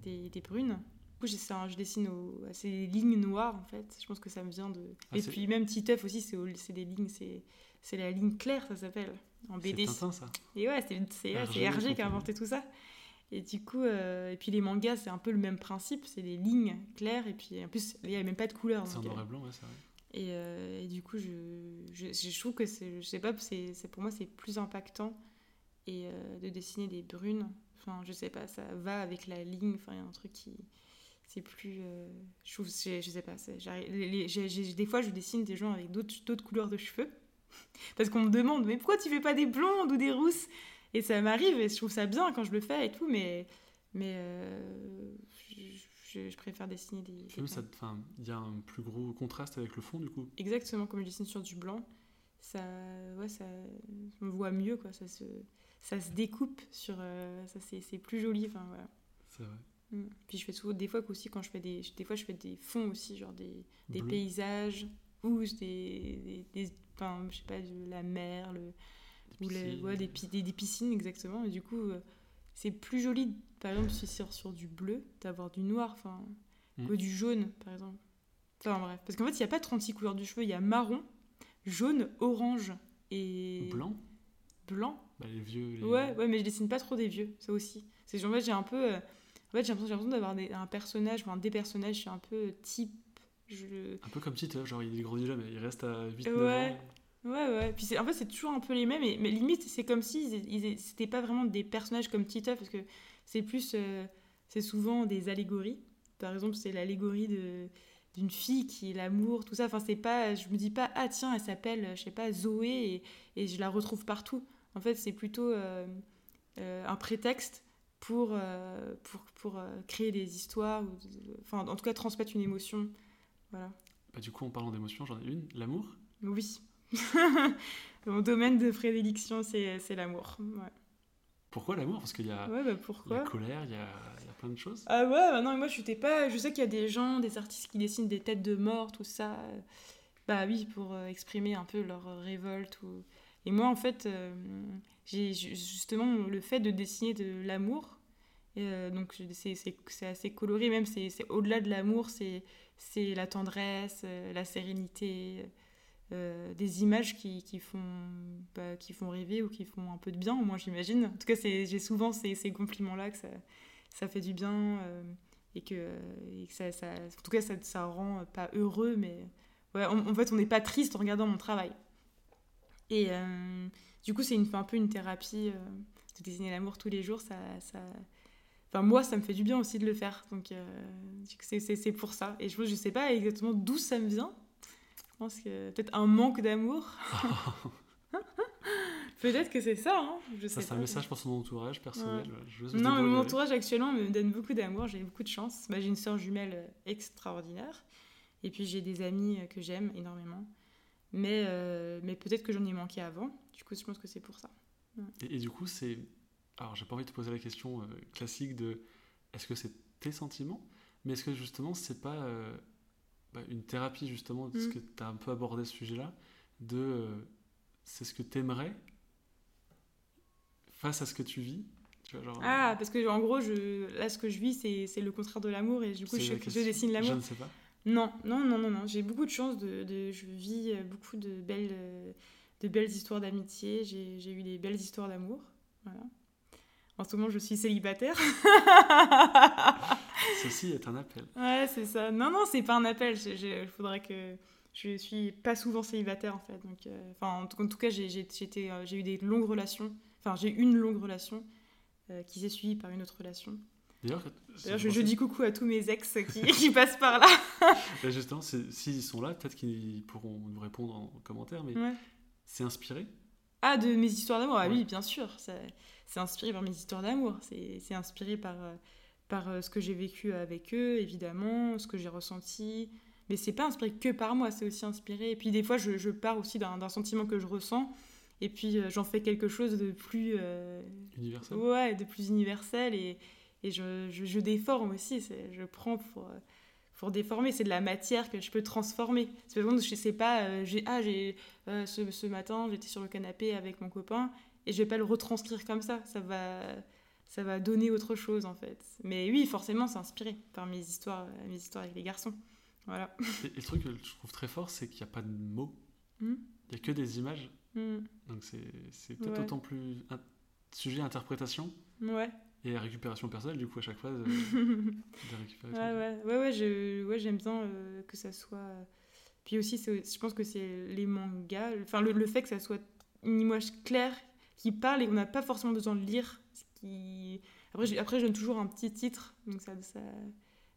des, des brunes coup, je dessine au, ces lignes noires, en fait. Je pense que ça me vient de. Ah, et puis, même Titeuf aussi, c'est des lignes, c'est la ligne claire, ça s'appelle, en BD. C'est ça. Et ouais, c'est Hergé, qui a inventé tout ça. Et du coup, euh, et puis les mangas, c'est un peu le même principe, c'est des lignes claires, et puis en plus, il n'y a même pas de couleur. C'est en noir et blanc, ouais, c'est vrai. Et, euh, et, du coup, je, je, je trouve que c'est, je sais pas, c'est, pour moi, c'est plus impactant et euh, de dessiner des brunes. Enfin, je sais pas, ça va avec la ligne. Enfin, il y a un truc qui, c'est plus euh, je trouve je, sais pas des fois je dessine des gens avec d'autres couleurs de cheveux parce qu'on me demande mais pourquoi tu fais pas des blondes ou des rousses? Et ça m'arrive et je trouve ça bien quand je le fais et tout mais mais euh, je, préfère dessiner des, il y a un plus gros contraste avec le fond du coup? Exactement comme je dessine sur du blanc ça ouais ça on voit mieux quoi ça se ça se découpe sur euh, ça c'est plus joli enfin voilà. C'est vrai. Mm. Puis je fais souvent, des fois aussi, quand je fais des, des fois je fais des fonds aussi, genre des, des paysages ou des, des, enfin, je sais pas, de la mer, le, des, ou piscines. ouais, des, des, piscines exactement. Et du coup, euh, c'est plus joli, par exemple, si c'est sur du bleu, d'avoir du noir, enfin, mm. du jaune, par exemple. Enfin bref, parce qu'en fait, il n'y a pas 36 couleurs de cheveux, il y a marron, jaune, orange et blanc. Blanc. Bah, les vieux. Ouais, ouais, mais je dessine pas trop des vieux, ça aussi. C'est en fait, j'ai un peu euh, en fait, j'ai l'impression d'avoir un personnage, enfin des personnages, je un peu type. Je... Un peu comme Tite, genre il grandit jamais, il reste à 8-9 ouais. ans. Ouais, ouais. Puis en fait, c'est toujours un peu les mêmes, mais, mais limite, c'est comme si c'était pas vraiment des personnages comme Tite, parce que c'est plus. Euh, c'est souvent des allégories. Par exemple, c'est l'allégorie de d'une fille qui est l'amour, tout ça. Enfin, c'est pas. Je me dis pas, ah tiens, elle s'appelle, je sais pas, Zoé, et, et, je la retrouve partout. En fait, c'est plutôt euh, euh, un prétexte pour, pour, pour créer des histoires, ou, enfin en tout cas transmettre une émotion. Voilà. Bah, du coup, en parlant d'émotion, j'en ai une, l'amour? Oui. Mon domaine de prédilection, c'est, l'amour. Ouais. Pourquoi l'amour? Parce qu'il y a ouais, bah pourquoi? la colère, il y, a, il y a, plein de choses. Ah ouais, bah non, moi je suis pas. Je sais qu'il y a des gens, des artistes qui dessinent des têtes de mort, tout ça. Bah oui, pour euh, exprimer un peu leur révolte. Ou... Et moi, en fait, j'ai justement le fait de dessiner de l'amour. Euh, donc c'est assez coloré, même c'est au-delà de l'amour, c'est la tendresse, euh, la sérénité, euh, des images qui, qui font, bah, qui font rêver ou qui font un peu de bien, moi j'imagine. En tout cas, j'ai souvent ces, ces compliments-là que ça, ça, fait du bien et que, et que ça, ça, en tout cas ça, ça rend pas heureux, mais ouais, en, fait, on n'est pas triste en regardant mon travail. Et euh, du coup, c'est un peu une thérapie euh, de dessiner l'amour tous les jours. Ça, ça... Enfin, moi, ça me fait du bien aussi de le faire. Donc, euh, c'est- pour ça. Et je ne sais pas exactement d'où ça me vient. Je pense que peut-être un manque d'amour. peut-être que c'est ça. Hein je Ça, c'est un message pour son entourage personnel. Je Non, mais mon entourage actuellement me donne beaucoup d'amour, j'ai beaucoup de chance. Bah, j'ai une sœur jumelle euh, extraordinaire. Et puis j'ai des amis euh, que j'aime énormément. Mais, euh, mais peut-être que j'en ai manqué avant. Du coup, je pense que c'est pour ça. Et, et du coup, c'est. Alors, j'ai pas envie de te poser la question euh, classique de est-ce que c'est tes sentiments? Mais est-ce que justement, c'est pas euh, bah, une thérapie, justement, parce Mm. que tu as un peu abordé ce sujet-là, de. euh, c'est ce que t'aimerais face à ce que tu vis tu vois, genre, Ah, parce que en gros, je, là, ce que je vis, c'est le contraire de l'amour. Et du coup, je, je dessine Je l'amour. ne sais pas. Non, non, non, non, non. J'ai beaucoup de chance. De, de- je vis euh, beaucoup de belles, euh, de belles histoires d'amitié. J'ai j'ai eu des belles histoires d'amour. Voilà. En ce moment, je suis célibataire. Ceci est un appel. Ouais, c'est ça. Non, non, c'est pas un appel. Il faudrait que. Je suis pas souvent célibataire en fait. Donc, euh, enfin, en, tout, en tout cas, j'ai euh, j'ai eu des longues relations. Enfin, j'ai une longue relation euh, qui s'est suivie par une autre relation. D'ailleurs, je, je dis coucou à tous mes ex qui, qui passent par là. Bah, justement, s'ils sont là, peut-être qu'ils pourront nous répondre en commentaire, mais Ouais. c'est inspiré Ah, de mes histoires d'amour Ah Ouais. oui, bien sûr. ça- C'est inspiré par mes histoires d'amour. C'est inspiré par, euh, par euh, ce que j'ai vécu avec eux, évidemment, ce que j'ai ressenti. Mais c'est pas inspiré que par moi, c'est aussi inspiré. Et puis des fois, je, je pars aussi d'un sentiment que je ressens. Et puis euh, j'en fais quelque chose de plus, euh, universel. ouais, de plus universel. Et, et je, je, je déforme aussi. Je prends pour, pour déformer. C'est de la matière que je peux transformer. C'est par exemple, je sais pas, euh, j'ai, ah, j'ai, euh, ce, ce matin, j'étais sur le canapé avec mon copain et je vais pas le retranscrire comme ça. Ça va, ça va donner autre chose en fait. Mais oui, forcément, c'est inspiré par mes histoires, euh, mes histoires avec les garçons. Voilà. Et, et le truc que je trouve très fort, c'est qu'il n'y a pas de mots, Hmm. il n'y a que des images. Hmm. Donc c'est c'est peut-être Ouais. autant plus un sujet à interprétation Ouais. et récupération personnelle, du coup, à chaque de récupérer. Ouais, ouais, ouais, ouais, je, ouais j'aime bien euh, que ça soit. euh, Puis aussi, c'est- je pense que c'est les mangas, enfin le, le fait que ça soit une image claire qui parle et qu'on n'a pas forcément besoin de lire. ce Qui... Après, j'ai- après, je donne toujours un petit titre, donc ça, ça,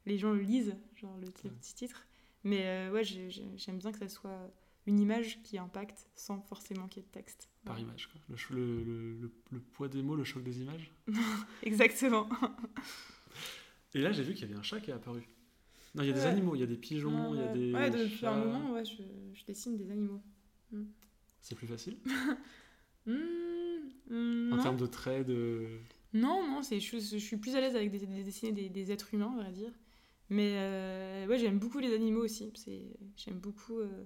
les gens le lisent, genre le, le petit titre. Mais euh, ouais, j'ai- j'ai- j'aime bien que ça soit une image qui impacte sans forcément qu'il y ait de texte. Par image, quoi. Le, poids des mots, le choc des images. Exactement. Et là, j'ai vu qu'il y avait un chat qui est apparu. Non, il y a des animaux, il y a des pigeons, il y a des. ouais, depuis un moment, ouais, je, je dessine des animaux. C'est plus facile Hmm, hmm, En non. termes de traits, de. Non, non, c'est, je, je suis plus à l'aise avec des, des- dessiner des, des êtres humains, on va dire. Mais euh, ouais, j'aime beaucoup les animaux aussi. C'est, j'aime beaucoup. euh,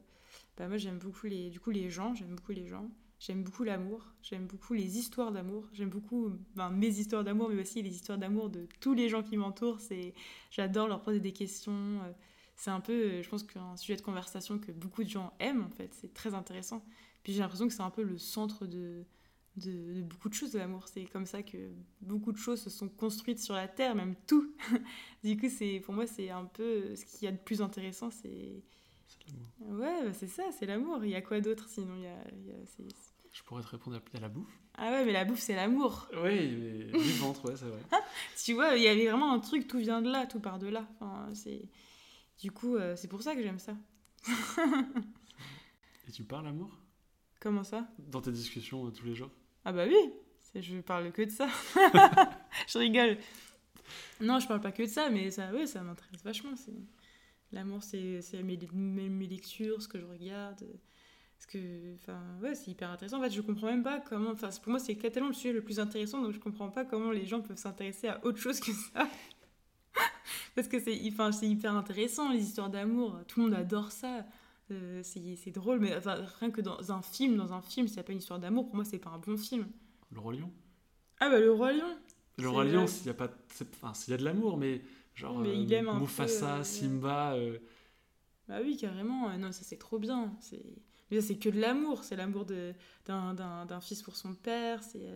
bah, moi, j'aime beaucoup les, du coup, les gens. J'aime beaucoup les gens. J'aime beaucoup l'amour. J'aime beaucoup les histoires d'amour. J'aime beaucoup ben, mes histoires d'amour, mais aussi les histoires d'amour de tous les gens qui m'entourent. C'est, j'adore leur poser des questions. euh, C'est un peu, je pense, qu'un sujet de conversation que beaucoup de gens aiment, en fait. C'est très intéressant. Puis j'ai l'impression que c'est un peu le centre de, de, de beaucoup de choses de l'amour. C'est comme ça que beaucoup de choses se sont construites sur la Terre, même tout. du coup, c'est pour moi, c'est un peu ce qu'il y a de plus intéressant. C'est C'est de l'amour. ouais, bah, c'est ça, c'est l'amour. Il y a quoi d'autre sinon il y a, il y a- c'est- Je pourrais te répondre à la bouffe. Ah ouais, mais la bouffe, c'est l'amour. Oui, mais du ventre, ouais, c'est vrai. Tu vois, il y avait vraiment un truc, tout vient de là, tout part de là. Enfin, c'est du coup, euh, c'est pour ça que j'aime ça. Et tu parles amour? Comment ça? Dans tes discussions euh, tous les jours? Ah bah oui, je parle que de ça. je rigole. Non, je parle pas que de ça, mais ça, ouais, ça m'intéresse vachement. L'amour, c'est mes, mes, lectures, ce que je regarde, ce que, enfin, ouais, c'est hyper intéressant. En fait, je comprends même pas comment. Enfin, pour moi, c'est tellement le sujet le plus intéressant, donc je comprends pas comment les gens peuvent s'intéresser à autre chose que ça. Parce que c'est, enfin, c'est hyper intéressant les histoires d'amour. Tout le monde adore ça. Euh, c'est c'est drôle, mais enfin, rien que dans un film, dans un film, s'il n'y a pas une histoire d'amour, pour moi, c'est pas un bon film. Le roi lion? Ah bah le roi lion. Le roi lion, s'il y a pas, enfin, s'il y a de l'amour, mais genre Mais euh, il aime un peu, Mufasa, euh, Simba, euh, Bah oui, carrément. Non, ça c'est trop bien. C'est mais ça c'est que de l'amour. C'est l'amour d'un fils pour son père. C'est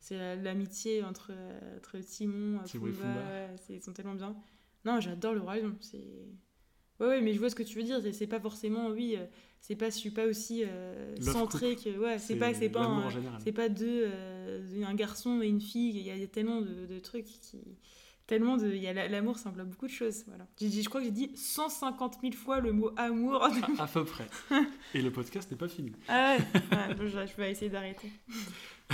c'est la- l'amitié entre entre Timon, Timon et ouais, c'est- ils sont tellement bien. Non, j'adore le roi lion. C'est Ouais, ouais, mais je vois ce que tu veux dire. C'est pas forcément, oui, euh, c'est pas, je suis pas aussi euh, centré que. Ouais, c'est pas, c'est pas, c'est pas deux, euh, un garçon et une fille. Il y a, tellement de, de trucs qui. Tellement de. Il y a la- l'amour, ça englobe beaucoup de choses. Voilà. J'ai dit- je crois que j'ai dit 150 000 fois le mot amour. À, à peu près. Et le podcast n'est pas fini. ah ouais, ouais, je, je vais essayer d'arrêter.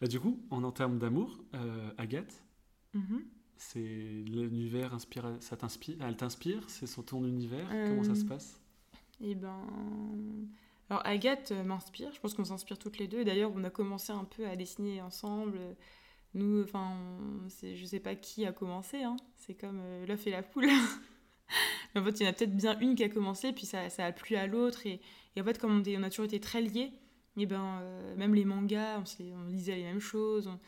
Bah, du coup, en, en termes d'amour, euh, Agathe, Mhm. C'est l'univers inspire, ça t'inspire, elle t'inspire, c'est son ton univers, comment ça Euh, se passe? Eh ben. Alors, Agathe euh, m'inspire. Je pense qu'on s'inspire toutes les deux. D'ailleurs, on a commencé un peu à dessiner ensemble. Nous, enfin, je sais pas qui a commencé. hein. C'est comme euh, l'œuf et la poule. En fait, il y en a peut-être bien une qui a commencé, puis ça, ça a plu à l'autre. Et, et en fait, comme on, on a toujours été très liés, et ben, euh, même les mangas, on, on lisait les mêmes choses. On,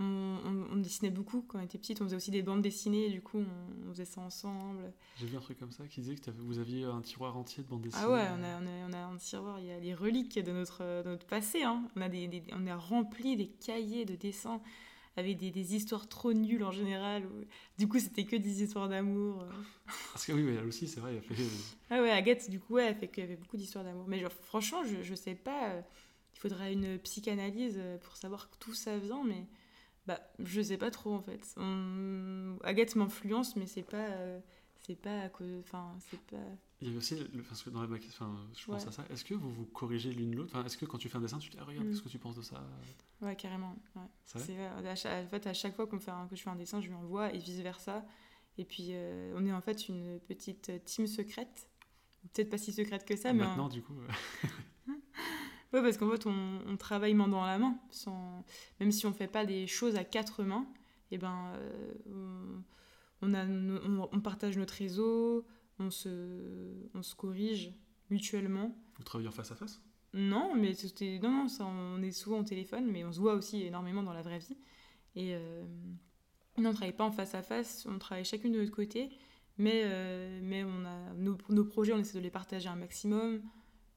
on- on- on dessinait beaucoup quand on était petite. On faisait aussi des bandes dessinées. Du coup, on, on faisait ça ensemble. J'ai vu un truc comme ça qui disait que vous aviez un tiroir entier de bandes dessinées. Ah ouais, on a, on, a, on a un tiroir, il y a les reliques de notre, de notre passé. Hein. On, a des, des- on a rempli des cahiers de dessins avec des, des histoires trop nulles en général. Du coup, c'était que des histoires d'amour. euh. Parce que oui, oui, elle aussi, c'est vrai, elle fait... Ah ouais, Agathe, du coup, ouais, elle fait qu'il y avait beaucoup d'histoires d'amour. Mais genre, franchement, je, je sais pas, euh, il faudrait une psychanalyse euh, pour savoir d'où ça vient, mais bah, je sais pas trop en fait. On- Agathe m'influence, mais c'est pas. euh, c'est pas à cause. Enfin, c'est pas. Il y avait aussi, le- parce que dans la ma- enfin, je pense Ouais. à ça, est-ce que vous vous corrigez l'une l'autre? Est-ce que quand tu fais un dessin, tu te dis, ah, regarde, Mm. qu'est-ce que tu penses de ça? Ouais, carrément. Ouais. C'est. À chaque, en fait, à chaque fois qu'on fait un- que je fais un dessin, je lui envoie et vice versa. Et puis, euh, on est en fait une petite team secrète. Peut-être pas si secrète que ça, mais. Maintenant, du coup, Ouais, parce qu'en fait, on, on travaille main dans la main. Sans... Même si on fait pas des choses à quatre mains, et ben, euh, on, on a, no- on, on partage notre réseau, on se, on se corrige mutuellement. vous travaillez en face à face? Non, mais c'était non, non, ça, on est souvent au téléphone, mais on se voit aussi énormément dans la vraie vie. Et euh, non, on travaille pas en face à face, on travaille chacune de notre côté, mais, euh, mais on a nos, nos projets, on essaie de les partager un maximum.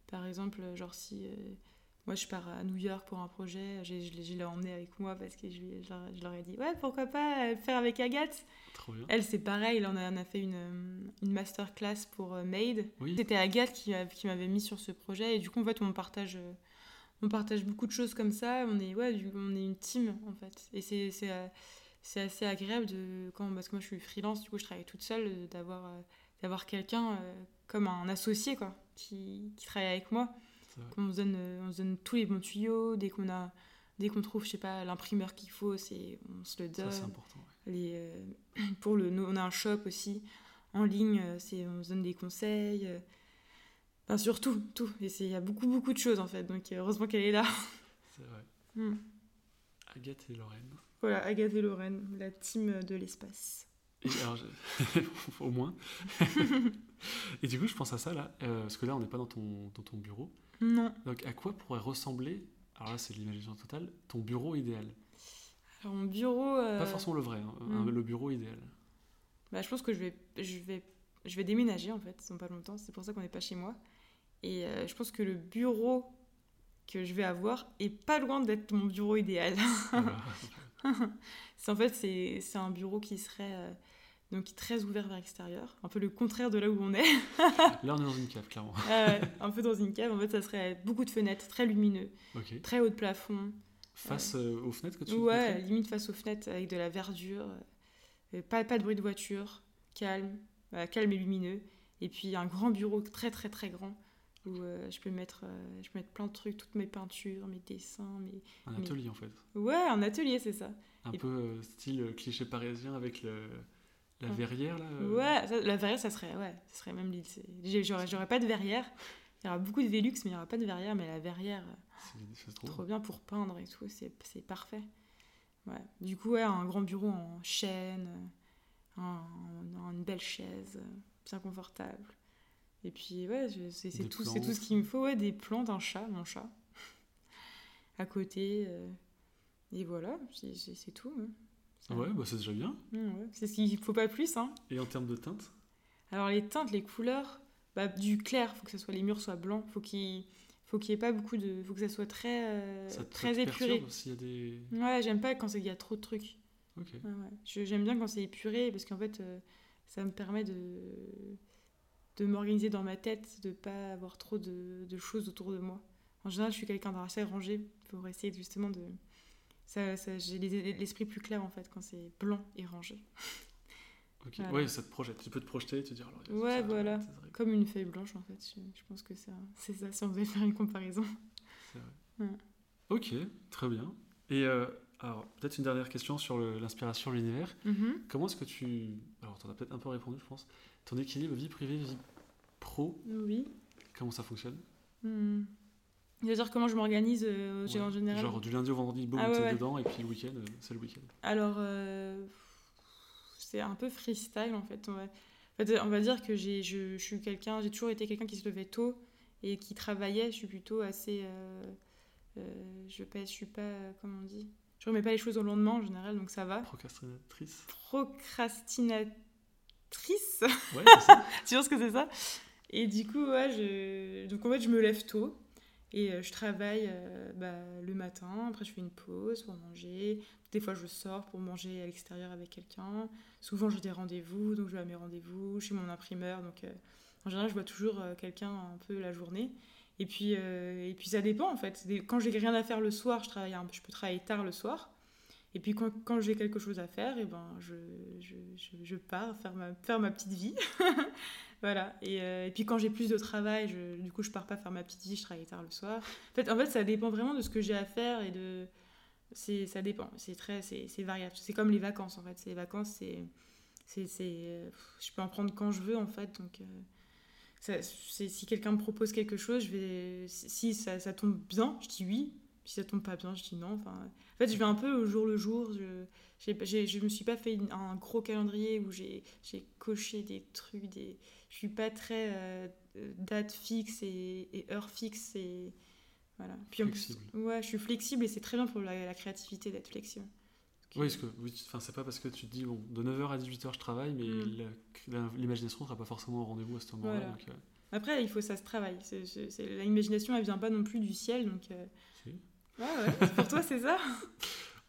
Par exemple, genre si euh, moi je pars à New York pour un projet, j'ai- je l'ai je l'ai emmené avec moi parce que je, lui je leur, je leur ai dit ouais pourquoi pas faire avec Agathe? Trop bien. Elle c'est pareil, on a, on a fait une, une masterclass pour euh, Made. Oui, C'était Agathe qui, qui m'avait mis sur ce projet et du coup en fait on partage euh, on partage beaucoup de choses comme ça on est ouais on est une team en fait et c'est c'est c'est assez agréable de quand parce que moi je suis freelance du coup je travaille toute seule d'avoir d'avoir quelqu'un euh, comme un associé quoi qui, qui travaille avec moi qu'on se donne euh, on se donne tous les bons tuyaux dès qu'on a dès qu'on trouve je sais pas l'imprimeur qu'il faut c'est on se le Ça, donne c'est important. ouais. les, euh, pour le, on a un shop aussi en ligne, c'est, on se donne des conseils. euh, Enfin, sur tout, tout. Et c'est- il y a beaucoup, beaucoup de choses en fait. Donc heureusement qu'elle est là. C'est vrai. Hmm. Agathe et Lorraine. Voilà, Agathe et Lorraine, la team de l'espace. Et alors, je- au moins. et du coup, je pense à ça là, euh, parce que là, on n'est pas dans ton, dans ton bureau. Non. Donc, à quoi pourrait ressembler, alors là, c'est l'imagination totale, ton bureau idéal? Alors mon bureau. euh, Pas forcément le vrai, hein, hmm. le bureau idéal. bah, je pense que je vais, je, vais, je vais déménager en fait, dans pas longtemps. C'est pour ça qu'on n'est pas chez moi. Et euh, je pense que le bureau que je vais avoir est pas loin d'être mon bureau idéal. Voilà. C'est en fait c'est c'est un bureau qui serait donc très ouvert vers l'extérieur, un peu le contraire de là où on est, là, on est dans une cave, clairement. Euh, un peu dans une cave. En fait, ça serait beaucoup de fenêtres, très lumineux, très haut de plafond, Face euh, aux fenêtres que tu ouais, limite face aux fenêtres avec de la verdure, euh, pas pas de bruit de voiture, calme, calme et lumineux, et puis un grand bureau très très très grand où euh, je peux mettre euh, je peux mettre plein de trucs, toutes mes peintures, mes dessins, mes Un atelier, en fait. ouais un atelier c'est ça. Un Et- peu euh, style euh, cliché parisien avec le, la Ouais. verrière, là. euh, Ouais, ça- la verrière, ça serait, ouais, ça serait même l'île. J'aurais, pas de verrière. Il y aura beaucoup de Velux, mais il n'y aura pas de verrière. Mais la verrière, c'est- C'est trop. trop bien pour peindre et tout, c'est, parfait. Ouais. Du coup, ouais, un grand bureau en chêne, un- un- une belle chaise, bien confortable. Et puis, ouais, c'est, tout, c'est tout ce qu'il me faut. Ouais, des plantes, un chat, mon chat. à côté. euh, et voilà, c'est tout. hein. Ouais, bah, c'est déjà bien. Mmh, ouais. C'est ce qu'il ne faut pas plus, hein. Et en termes de teinte Alors les teintes, les couleurs, bah, du clair, faut que ça soit les murs soient blancs, faut qu'il faut qu'il y ait pas beaucoup de, faut que ça soit très euh, Ça te, très te épuré. perturbe s'il y a des. Ouais, j'aime pas quand il y a trop de trucs. Ok. Ouais, ouais. Je- J'aime bien quand c'est épuré parce qu'en fait, euh, ça me permet de de m'organiser dans ma tête, de pas avoir trop de, de, choses autour de moi. En général, je suis quelqu'un d'assez rangé pour essayer justement de. Ça, ça, J'ai l'esprit plus clair en fait quand c'est blanc et rangé. Ok, ouais, ça te projette. Tu peux te projeter et te dire. Alors, ouais, voilà. Comme une feuille blanche en fait. Je, je pense que c'est ça si on devait faire une comparaison. C'est vrai. Ouais. Ok, très bien. Et euh, alors, peut-être une dernière question sur l'inspiration, l'univers. Mm-hmm. Comment est-ce que tu. Alors, tu en as peut-être un peu répondu, je pense. Ton équilibre vie privée, vie pro Oui. Comment ça fonctionne? Hmm. C'est-à-dire comment je m'organise euh, en général Genre du lundi au vendredi, boum, ah, ouais, dedans, et puis le week-end, euh, c'est le week-end. Alors, euh, c'est un peu freestyle en fait. On va, en fait, on va dire que je, je, suis quelqu'un, j'ai toujours été quelqu'un qui se levait tôt et qui travaillait. Je suis plutôt assez. je, ne je suis pas. Comment on dit Je remets pas les choses au lendemain en général, donc ça va. Procrastinatrice Procrastinatrice Ouais, c'est ça. tu penses que c'est ça? Et du coup, ouais, je... donc en fait, je me lève tôt. Et euh, je travaille euh, bah, le matin, après je fais une pause pour manger. Des fois je sors pour manger à l'extérieur avec quelqu'un. Souvent j'ai des rendez-vous, donc je vais à mes rendez-vous, chez mon imprimeur. Donc euh, en général je vois toujours quelqu'un un peu la journée. Et puis, et puis ça dépend en fait. Quand j'ai rien à faire le soir, je, travaille je peux travailler tard le soir. Et puis quand, j'ai quelque chose à faire, et ben je, je, je, pars faire ma, faire ma petite vie. voilà. Et, euh, et, puis quand j'ai plus de travail, je, du coup je pars pas faire ma petite vie, je travaille tard le soir. En fait, en fait ça dépend vraiment de ce que j'ai à faire et de... Ça dépend, c'est très, c'est, variable. C'est comme les vacances en fait. Les vacances, c'est, c'est, je peux en prendre quand je veux en fait. Donc euh, c'est, si quelqu'un me propose quelque chose, je vais, si ça, ça tombe bien, je dis oui. Si ça tombe pas bien, je dis non. Enfin, en fait, je vais un peu au jour le jour. Je, je me suis pas fait un gros calendrier où j'ai coché des trucs. Des, je suis pas très euh, date fixe et, et, heure fixe. Et, voilà. Puis flexible. ouais, je suis flexible et c'est très bien pour la, créativité d'être flexible. Oui, parce que oui, c'est pas parce que tu te dis, bon, de 9h à 18h je travaille, mais mm. l'imagination ne sera pas forcément au rendez-vous à ce moment-là. Euh. Après, il faut ça se travaille. L'imagination, elle vient pas non plus du ciel, donc. Euh, ah ouais, pour toi, c'est ça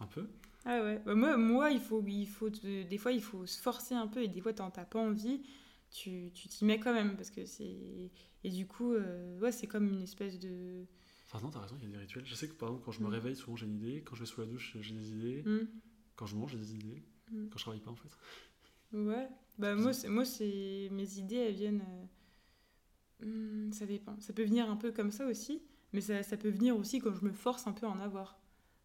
Un peu. Ah ouais. Bah, moi, moi, il faut, il faut des fois, il faut se forcer un peu et des fois, t'as pas envie, tu t'y mets quand même parce que c'est. Et du coup, euh, ouais, c'est comme une espèce de. Enfin, non, t'as raison, il y a des rituels. Je sais que par exemple, quand je me mm. réveille, souvent j'ai une idée. Quand je vais sous la douche, j'ai des idées. Mm. Quand je mange, j'ai des idées. Mm. Quand je travaille pas, en fait. Ouais. Bah, moi, c'est, moi c'est, mes idées, elles viennent. Euh, ça dépend. Ça peut venir un peu comme ça aussi. Mais ça, ça, peut venir aussi quand je me force un peu à en avoir.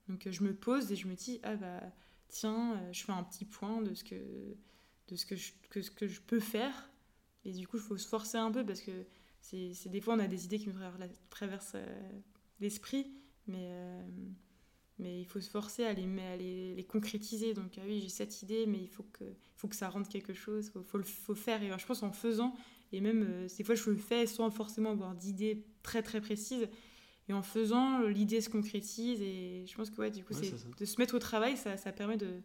Donc euh, je me pose et je me dis, ah bah tiens, euh, je fais un petit point de ce que, de ce que, je, que, ce que je peux faire. Et du coup, il faut se forcer un peu parce que c'est des fois, on a des idées qui nous traversent euh, l'esprit, mais, mais il faut se forcer à les, à les, concrétiser. Donc, ah oui, j'ai cette idée, mais il faut que, faut que ça rentre quelque chose, il faut, faut, faut, faire. Et je pense en faisant, et même des fois, je le fais sans forcément avoir d'idées très très précises. Et en faisant, l'idée se concrétise. Et je pense que ouais, du coup, c'est de se mettre au travail, ça, ça permet de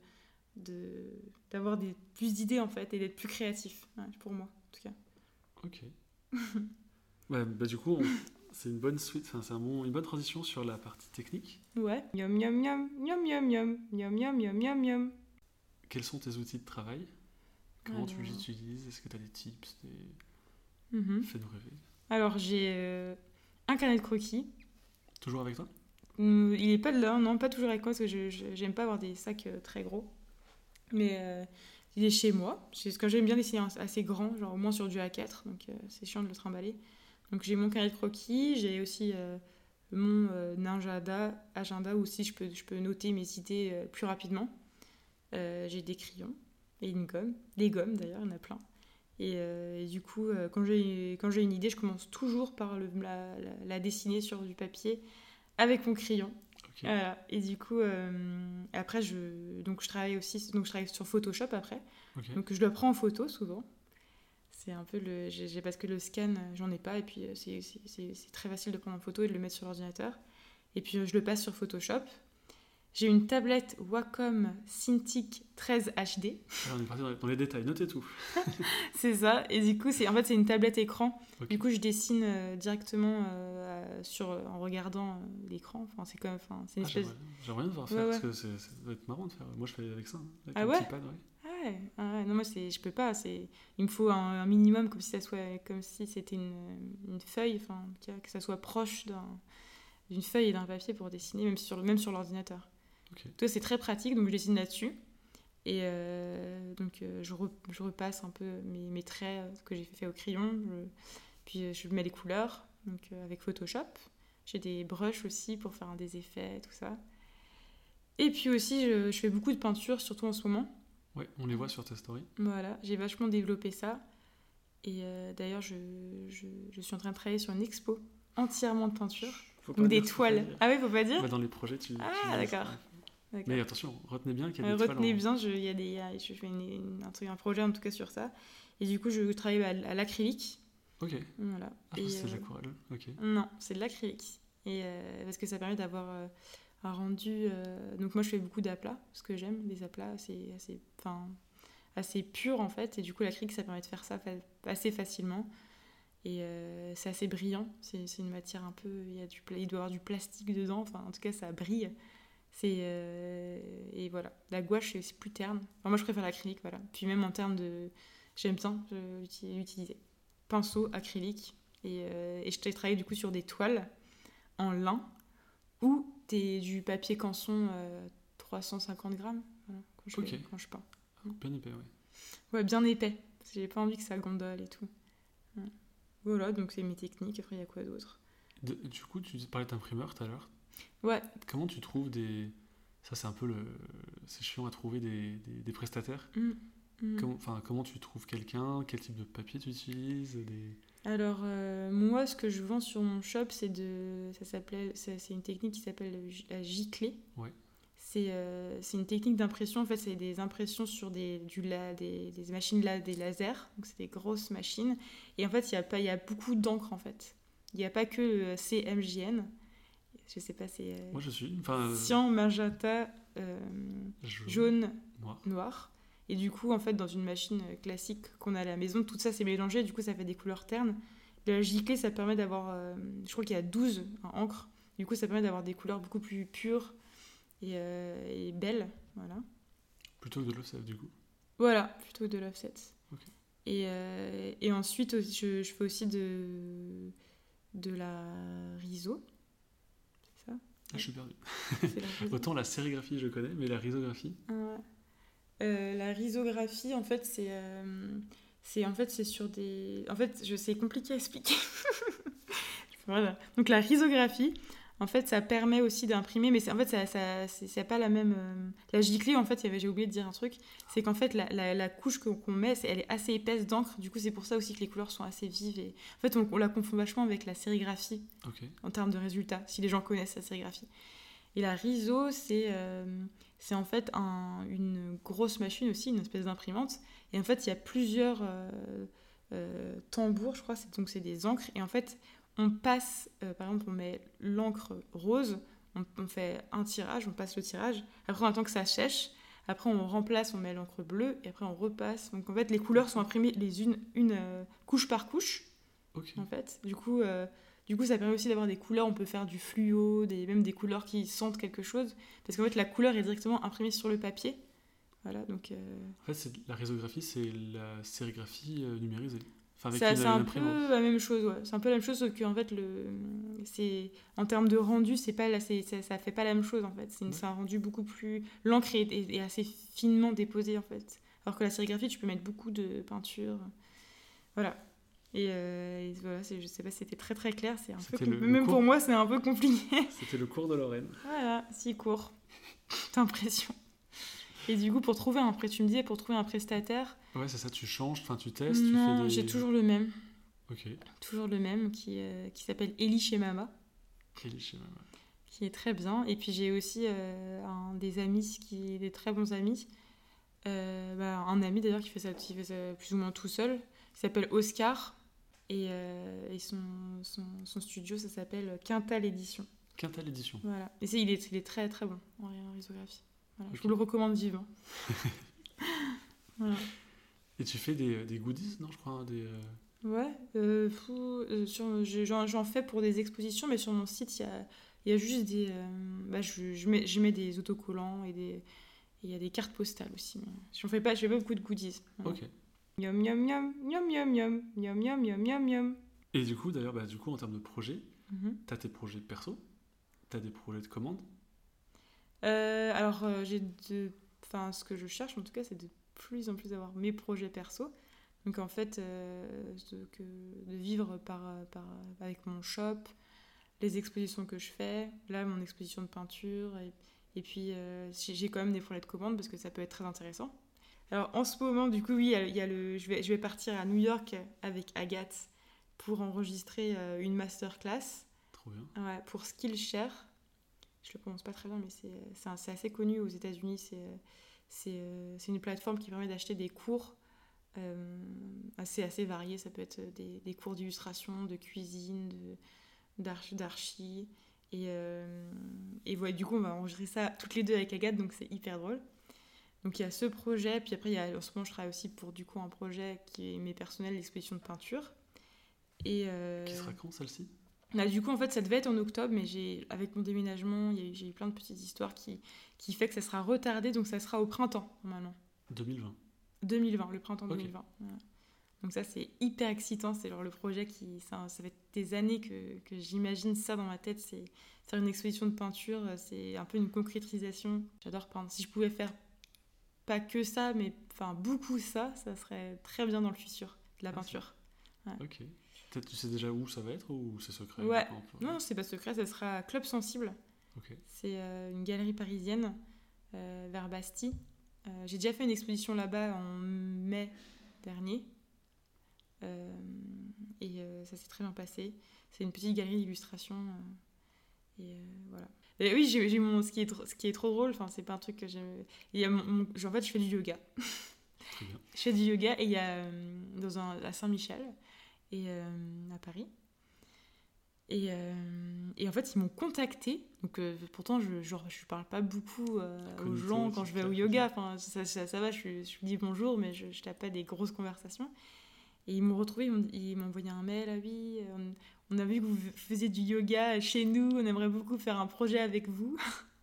d'avoir des plus d'idées en fait et d'être plus créatif pour moi en tout cas. Ok. Bah, du coup c'est une bonne suite c'est un bon, une bonne transition sur la partie technique. Ouais. Yum yum yum yum yum yum yum yum yum yum yum quels sont tes outils de travail? Comment tu les utilises? Est-ce que tu as des tips des... Mm-hmm. fais-nous rêver? Alors j'ai euh, un carnet de croquis Toujours avec toi hum, Il est pas de là, non, pas toujours avec moi, parce que j'aime pas avoir des sacs euh, très gros. Mais euh, il est chez moi. Parce que j'aime bien dessiner assez grand, genre au moins sur du A4, donc euh, c'est chiant de le trimballer. Donc j'ai mon carnet de croquis, j'ai aussi mon agenda, agenda où aussi je peux, je peux noter mes idées plus rapidement. j'ai des crayons et une gomme, des gommes d'ailleurs, il y en a plein. Et, du coup, quand j'ai une idée, je commence toujours par le, la, la, dessiner sur du papier avec mon crayon. Et du coup, euh, après, je, donc je travaille aussi donc je travaille sur Photoshop après. Donc je le prends en photo souvent. C'est un peu le. Parce que le scan, j'en ai pas. Et puis, euh, c'est, très facile de prendre en photo et de le mettre sur l'ordinateur. Et puis, je le passe sur Photoshop. J'ai une tablette Wacom Cintiq 13 HD. on est parti dans les détails, notez tout. c'est ça. Et du coup, c'est en fait c'est une tablette écran. Du coup, je dessine euh, directement euh, sur en regardant euh, l'écran. Enfin, c'est enfin, c'est une ah, J'aimerais bien devoir faire parce que ça doit être marrant de faire. Moi, je fais avec ça, hein, avec ah un ouais petit pad, ouais. Ah ouais, non moi c'est je peux pas c'est il me faut un, un minimum comme si ça soit comme si c'était une, une feuille enfin que que ça soit proche d'un d'une feuille et d'un papier pour dessiner même sur même sur l'ordinateur Ok. toi c'est très pratique donc je dessine là-dessus et euh, donc euh, je, re- je repasse un peu mes, mes traits euh, que j'ai fait au crayon je- puis je mets les couleurs donc avec Photoshop j'ai des brushes aussi pour faire des effets tout ça et puis aussi je, je fais beaucoup de peinture surtout en ce moment Ouais, on les voit sur ta story. voilà, j'ai vachement développé ça. Et euh, d'ailleurs, je, je- je suis en train de travailler sur une expo entièrement de peinture. Faut pas Donc des toiles. Ah oui, faut pas dire Bah, dans les projets, tu. Ah, d'accord. Mais attention, retenez bien qu'il y a Euh, des retenez en- bien, je, y a des, il y a- je fais une- une- un, truc, un projet en tout cas sur ça. Et du coup, je travaille à, à l'acrylique. Ok. Voilà. Ah, c'était de euh, l'aquarelle. Ok. Non, c'est de l'acrylique. Et euh, parce que ça permet d'avoir un rendu. euh, Donc moi, je fais beaucoup d'aplats, ce que j'aime, des aplats assez, assez, enfin, assez purs en fait. Et du coup, l'acrylique, ça permet de faire ça fa- assez facilement. Et euh, c'est assez brillant. C'est c'est une matière un peu. Il, y a du, pla- il doit y avoir du plastique dedans. Enfin, en tout cas, ça brille. C'est euh, et voilà. La gouache, c'est- plus terne. Enfin, moi, je préfère l'acrylique, voilà. Puis même en termes de, j'aime bien l'uti- l'utiliser. Pinceau, acrylique. Et, euh, et je t'ai travaillé du coup sur des toiles en lin ou des, du papier canson euh, 350 grammes voilà, quand, je fais- Ok. quand je peins. Bien épais, ouais. Ouais, bien épais. Parce que j'ai pas envie que ça gondole et tout. Voilà, donc c'est mes techniques. Après, il y a quoi d'autre? Du coup, tu parlais d'imprimeur tout à l'heure. Ouais, Comment tu trouves des. Ça, c'est un peu le. C'est chiant à trouver des, des, des prestataires. Mm, mm. Comment, tu trouves quelqu'un? Quel type de papier tu utilises? Des... Alors, euh, moi, ce que je vends sur mon shop, c'est de. Ça s'appelait. C'est une technique qui s'appelle la giclée. Ouais. C'est euh, c'est une technique d'impression. En fait, c'est des impressions sur des, du la, des, des machines là, des lasers. Donc, c'est des grosses machines. Et en fait, il y a, pas, y a beaucoup d'encre, en fait. Il n'y a pas que le CMJN. Je sais pas, c'est. euh, Moi, je suis. Enfin, cyan, magenta, euh, jaune, Noir. noir. Et du coup, en fait, dans une machine euh, classique qu'on a à la maison, tout ça c'est mélangé, du coup ça fait des couleurs ternes. La giclée, ça permet d'avoir, euh, je crois qu'il y a 12 en encre, du coup ça permet d'avoir des couleurs beaucoup plus pures et, euh, et belles. Voilà. Plutôt que de l'offset, du coup. Voilà, plutôt de l'offset. Et, euh, et ensuite, je fais aussi de, de la riso. Ah, je suis perdu. La Autant la sérigraphie, je connais, mais la risographie. Ah. Euh, la risographie, en fait, c'est euh, c'est en fait c'est sur des. En fait, je c'est compliqué à expliquer. voilà. Donc la risographie, en fait, ça permet aussi d'imprimer, mais c'est- en fait, ça, ça c'est pas la même. euh, La giclée, en fait, j'ai oublié de dire un truc, c'est qu'en fait, la, la- la couche qu'on met, elle est assez épaisse d'encre. Du coup, c'est pour ça aussi que les couleurs sont assez vives. Et en fait, on, on la confond vachement avec la sérigraphie en termes de résultats, si les gens connaissent la sérigraphie. Et la riso, c'est euh, c'est en fait un- une grosse machine aussi, une espèce d'imprimante. Et en fait, il y a plusieurs euh, tambours, je crois, c'est- donc c'est des encres. Et en fait, on passe, euh, par exemple, on met l'encre rose, on, on fait un tirage, on passe le tirage. Après, on attend que ça sèche. Après, on remplace, on met l'encre bleue. Et après, on repasse. Donc, en fait, les couleurs sont imprimées les unes, une euh, couche par couche en fait. Du coup, euh, du coup, ça permet aussi d'avoir des couleurs. On peut faire du fluo, des, même des couleurs qui sentent quelque chose. Parce qu'en fait, la couleur est directement imprimée sur le papier. Voilà, donc En fait, la risographie, c'est la sérigraphie numérisée. Enfin, c'est un peu la même chose. Ouais. C'est un peu la même chose, sauf que en fait, le, c'est en termes de rendu, c'est pas, c'est, ça, ça fait pas la même chose en fait. C'est, Ouais. un rendu beaucoup plus l'encre est, est- est assez finement déposée en fait. Alors que la sérigraphie, tu peux mettre beaucoup de peinture. Voilà. Et, euh, et voilà, je sais pas si c'était très très clair. C'est un peu le- même pour moi, c'est un peu compliqué. C'était le cours de Lorraine. Voilà, si court. T'as l'impression. Et du coup, pour trouver un pré- tu me disais pour trouver un prestataire, Ouais, c'est ça, tu changes, enfin, tu testes, non, des. j'ai toujours le même, Ok. toujours le même qui, euh, qui s'appelle Eli chez Mama, Kelly chez Mama. qui est très bien. Et puis j'ai aussi euh, un des amis qui des très bons amis, Euh, bah, un ami d'ailleurs qui fait ça, qui fait ça plus ou moins tout seul, qui s'appelle Oscar. Et, et son, son, son studio, ça s'appelle Quintal Édition. Quintal édition. Voilà. Et c'est, il, est, il est très très bon en en risographie. Voilà. Je vous le recommande vivement. voilà. Et tu fais des, des goodies, non, je crois hein, des, euh, Ouais, euh, euh, j'en, fais pour des expositions, mais sur mon site, il y a, y a juste des. euh, bah, je, je mets, je mets des autocollants et des, il y a des cartes postales aussi. Je fais pas, je fais pas beaucoup de goodies. Ok. Yum yum yum, yum yum yum, yum yum yum yum yum. Et du coup, d'ailleurs, bah, du coup, en termes de projets, Mhm. t'as tes projets perso, t'as des projets de commande? Euh, alors, j'ai de... enfin, ce que je cherche en tout cas, c'est de plus en plus avoir mes projets perso. Donc, en fait, euh, de, que- de vivre par, par, avec mon shop, les expositions que je fais, là, mon exposition de peinture, et, et puis euh, j'ai quand même des projets de commande parce que ça peut être très intéressant. Alors, en ce moment, du coup, oui, il y a- le, je, vais, je vais partir à New York avec Agathe pour enregistrer euh, une masterclass. Trop bien. Ouais, pour Skillshare. Je le prononce pas très bien, mais c'est assez connu aux États-Unis. C'est c'est euh, c'est une plateforme qui permet d'acheter des cours euh, assez, assez variés. Ça peut être des, des cours d'illustration, de cuisine, d'archi. Et, euh, et voilà, du coup, on va enregistrer ça toutes les deux avec Agathe, donc c'est hyper drôle. Donc il y a ce projet, puis après, il y a, en ce moment, je travaille aussi pour du coup un projet qui est mes personnels, l'exposition de peinture. Et, euh, Qui sera quand celle-ci? Là, du coup, en fait, ça devait être en octobre, mais j'ai, avec mon déménagement, j'ai eu plein de petites histoires qui, qui fait que ça sera retardé, donc ça sera au printemps, normalement. 2020. 2020, le printemps Ok. 2020. voilà. Donc ça, c'est hyper excitant, c'est genre le projet qui... Ça, ça fait des années que, que j'imagine ça dans ma tête, c'est faire une exposition de peinture, c'est un peu une concrétisation. J'adore peindre. Si je pouvais faire pas que ça, mais enfin beaucoup ça, ça serait très bien dans le futur, de la peinture. Ok. Peut-être tu sais déjà où ça va être ou c'est secret Ouais. Non, c'est pas secret, ça sera Club Sensible. Ok. C'est euh, une galerie parisienne euh, vers Bastille. Euh, J'ai déjà fait une exposition là-bas en mai dernier. Et ça s'est très bien passé. C'est une petite galerie d'illustration. et voilà. Et oui, j'ai mon, ce, qui est, tr- ce qui est trop drôle, enfin, c'est pas un truc que j'aime. En fait, je fais du yoga. Très bien. Je fais du yoga et il y a dans un, à Saint-Michel et euh, à Paris. Et, euh, et en fait, ils m'ont contacté. Donc, euh, pourtant, je, je parle pas beaucoup euh, aux gens quand je vais au yoga. Enfin, ça, ça, ça va, je, je dis bonjour, mais je, je tape pas des grosses conversations. Et ils m'ont retrouvé, ils m'ont- envoyé un mail. Ah oui, on, on a vu que vous faisiez du yoga chez nous. On aimerait beaucoup faire un projet avec vous.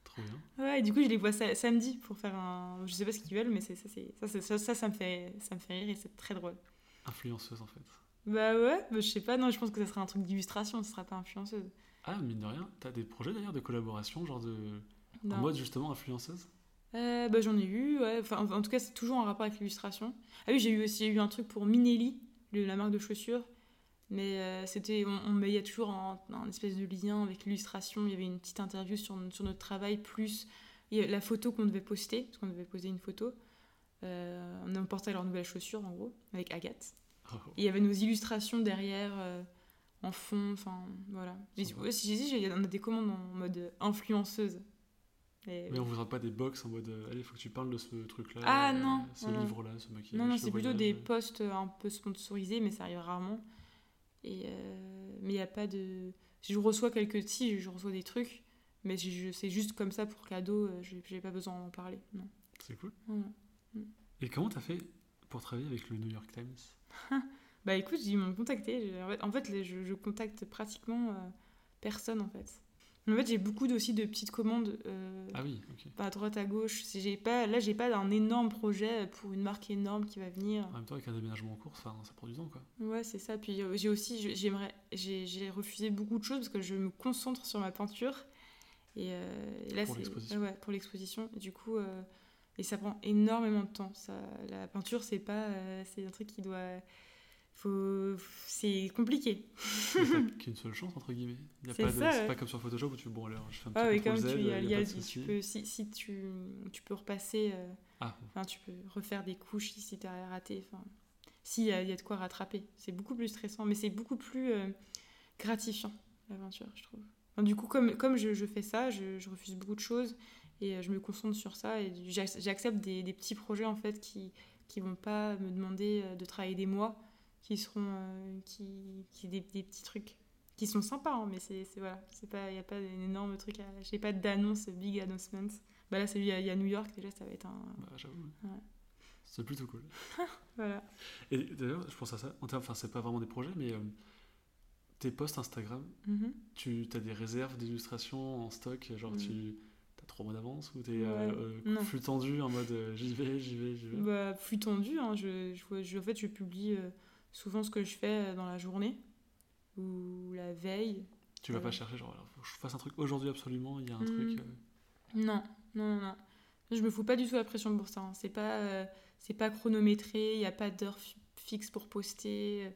Trop bien. Ouais, et du coup, je les vois sa- samedi pour faire un. Je sais pas ce qu'ils veulent, mais c'est ça, c'est ça, ça, ça, ça me fait, ça me fait rire et c'est très drôle. Influenceuse en fait. Bah ouais, bah, je sais pas, non, je pense que ça sera un truc d'illustration, ce sera pas influenceuse. Ah, mine de rien, t'as des projets d'ailleurs de collaboration, genre de. Non. En mode justement influenceuse? Euh, bah j'en ai eu, ouais. Enfin, en tout cas, c'est toujours en rapport avec l'illustration. Ah oui, j'ai eu aussi eu un truc pour Minelli, la marque de chaussures. Mais euh, c'était, on, on met- il y a toujours un, un espèce de lien avec l'illustration. Il y avait une petite interview sur, sur notre travail, plus la photo qu'on devait poster, parce qu'on devait poser une photo. Euh, on portait leurs nouvelles chaussures, en gros, avec Agathe. Oh, Et il y avait nos illustrations derrière, euh, en fond, enfin, voilà. Mais ouais, si j'ai dit, on a des commandes en mode influenceuse. Et- Mais on voudra pas des box en mode euh, allez, faut que tu parles de ce truc-là. Ah, euh, non, Ce non, non. livre-là, ce maquillage. Non, non, ce c'est plutôt des posts un peu sponsorisés, mais ça arrive rarement. Et euh, mais il n'y a pas de. Si je reçois quelques. Si, je reçois des trucs, mais je, je- c'est juste comme ça pour cadeau, euh, j'ai j'ai pas besoin d'en parler. Non. C'est cool. Non. Et comment t'as fait pour travailler avec le New York Times Bah écoute, ils m'ont contacté. En fait, je, je contacte pratiquement euh, personne en fait. En fait, j'ai beaucoup aussi de petites commandes euh, Ah oui, ok. à droite à gauche. Si j'ai pas, là, j'ai pas un énorme projet pour une marque énorme qui va venir. En même temps, avec un déménagement en cours, enfin, ça prend du temps quoi. Ouais, c'est ça. Puis euh, j'ai aussi, j'aimerais, j'ai refusé beaucoup de choses parce que je me concentre sur ma peinture. Et, euh, et là, Pour l'exposition. Ouais, pour l'exposition. Du coup, et ça prend énormément de temps. Ça, la peinture, c'est pas, euh, c'est un truc qui doit, faut, c'est compliqué. Qu'une seule chance, entre guillemets. Il y a pas ça, C'est ouais. pas comme sur Photoshop où tu bon, alors je fais un petit Ah oui, peu comme Z, tu, il y a- y a a- pas de tu peux, si, si tu, tu peux repasser, euh, Ah, enfin, tu peux refaire des couches si, si t'as raté. Enfin, si, il y, a- il y a de quoi rattraper. C'est beaucoup plus stressant, mais c'est beaucoup plus euh, gratifiant, l'aventure, je trouve. Enfin, du coup, comme, comme je, je fais ça, je, je refuse beaucoup de choses et euh, je me concentre sur ça et j'ac- j'accepte des, des petits projets, en fait, qui qui vont pas me demander euh, de travailler des mois, qui seront euh, qui, qui des, des petits trucs qui sont sympas, hein, mais c'est c'est- voilà, c'est pas il y a pas un énorme truc, à- j'ai pas d'annonce big announcement. Bah là, celui il y a New York déjà, ça va être un bah, j'avoue. Ouais. C'est plutôt cool. voilà. Et d'ailleurs, je pense à ça. Enfin, c'est pas vraiment des projets, mais euh, tes posts Instagram, Mhm. tu as des réserves d'illustrations en stock, genre Mm. tu t'as trois mois d'avance ou t'es Ouais, euh, non. flux tendu en mode euh, j'y vais, j'y vais, j'y vais? Bah, plus tendu. Hein. Je, je, je- en fait, je publie euh, souvent ce que je fais euh, dans la journée ou la veille. Tu vas pas chercher, genre, alors, faut que je fasse un truc aujourd'hui absolument, il y a un truc. euh, Non, non, non, non. Je me fous pas du tout la pression pour ça. hein. C'est pas, euh, c'est pas chronométré. Il n'y a pas d'heure fi- fixe pour poster.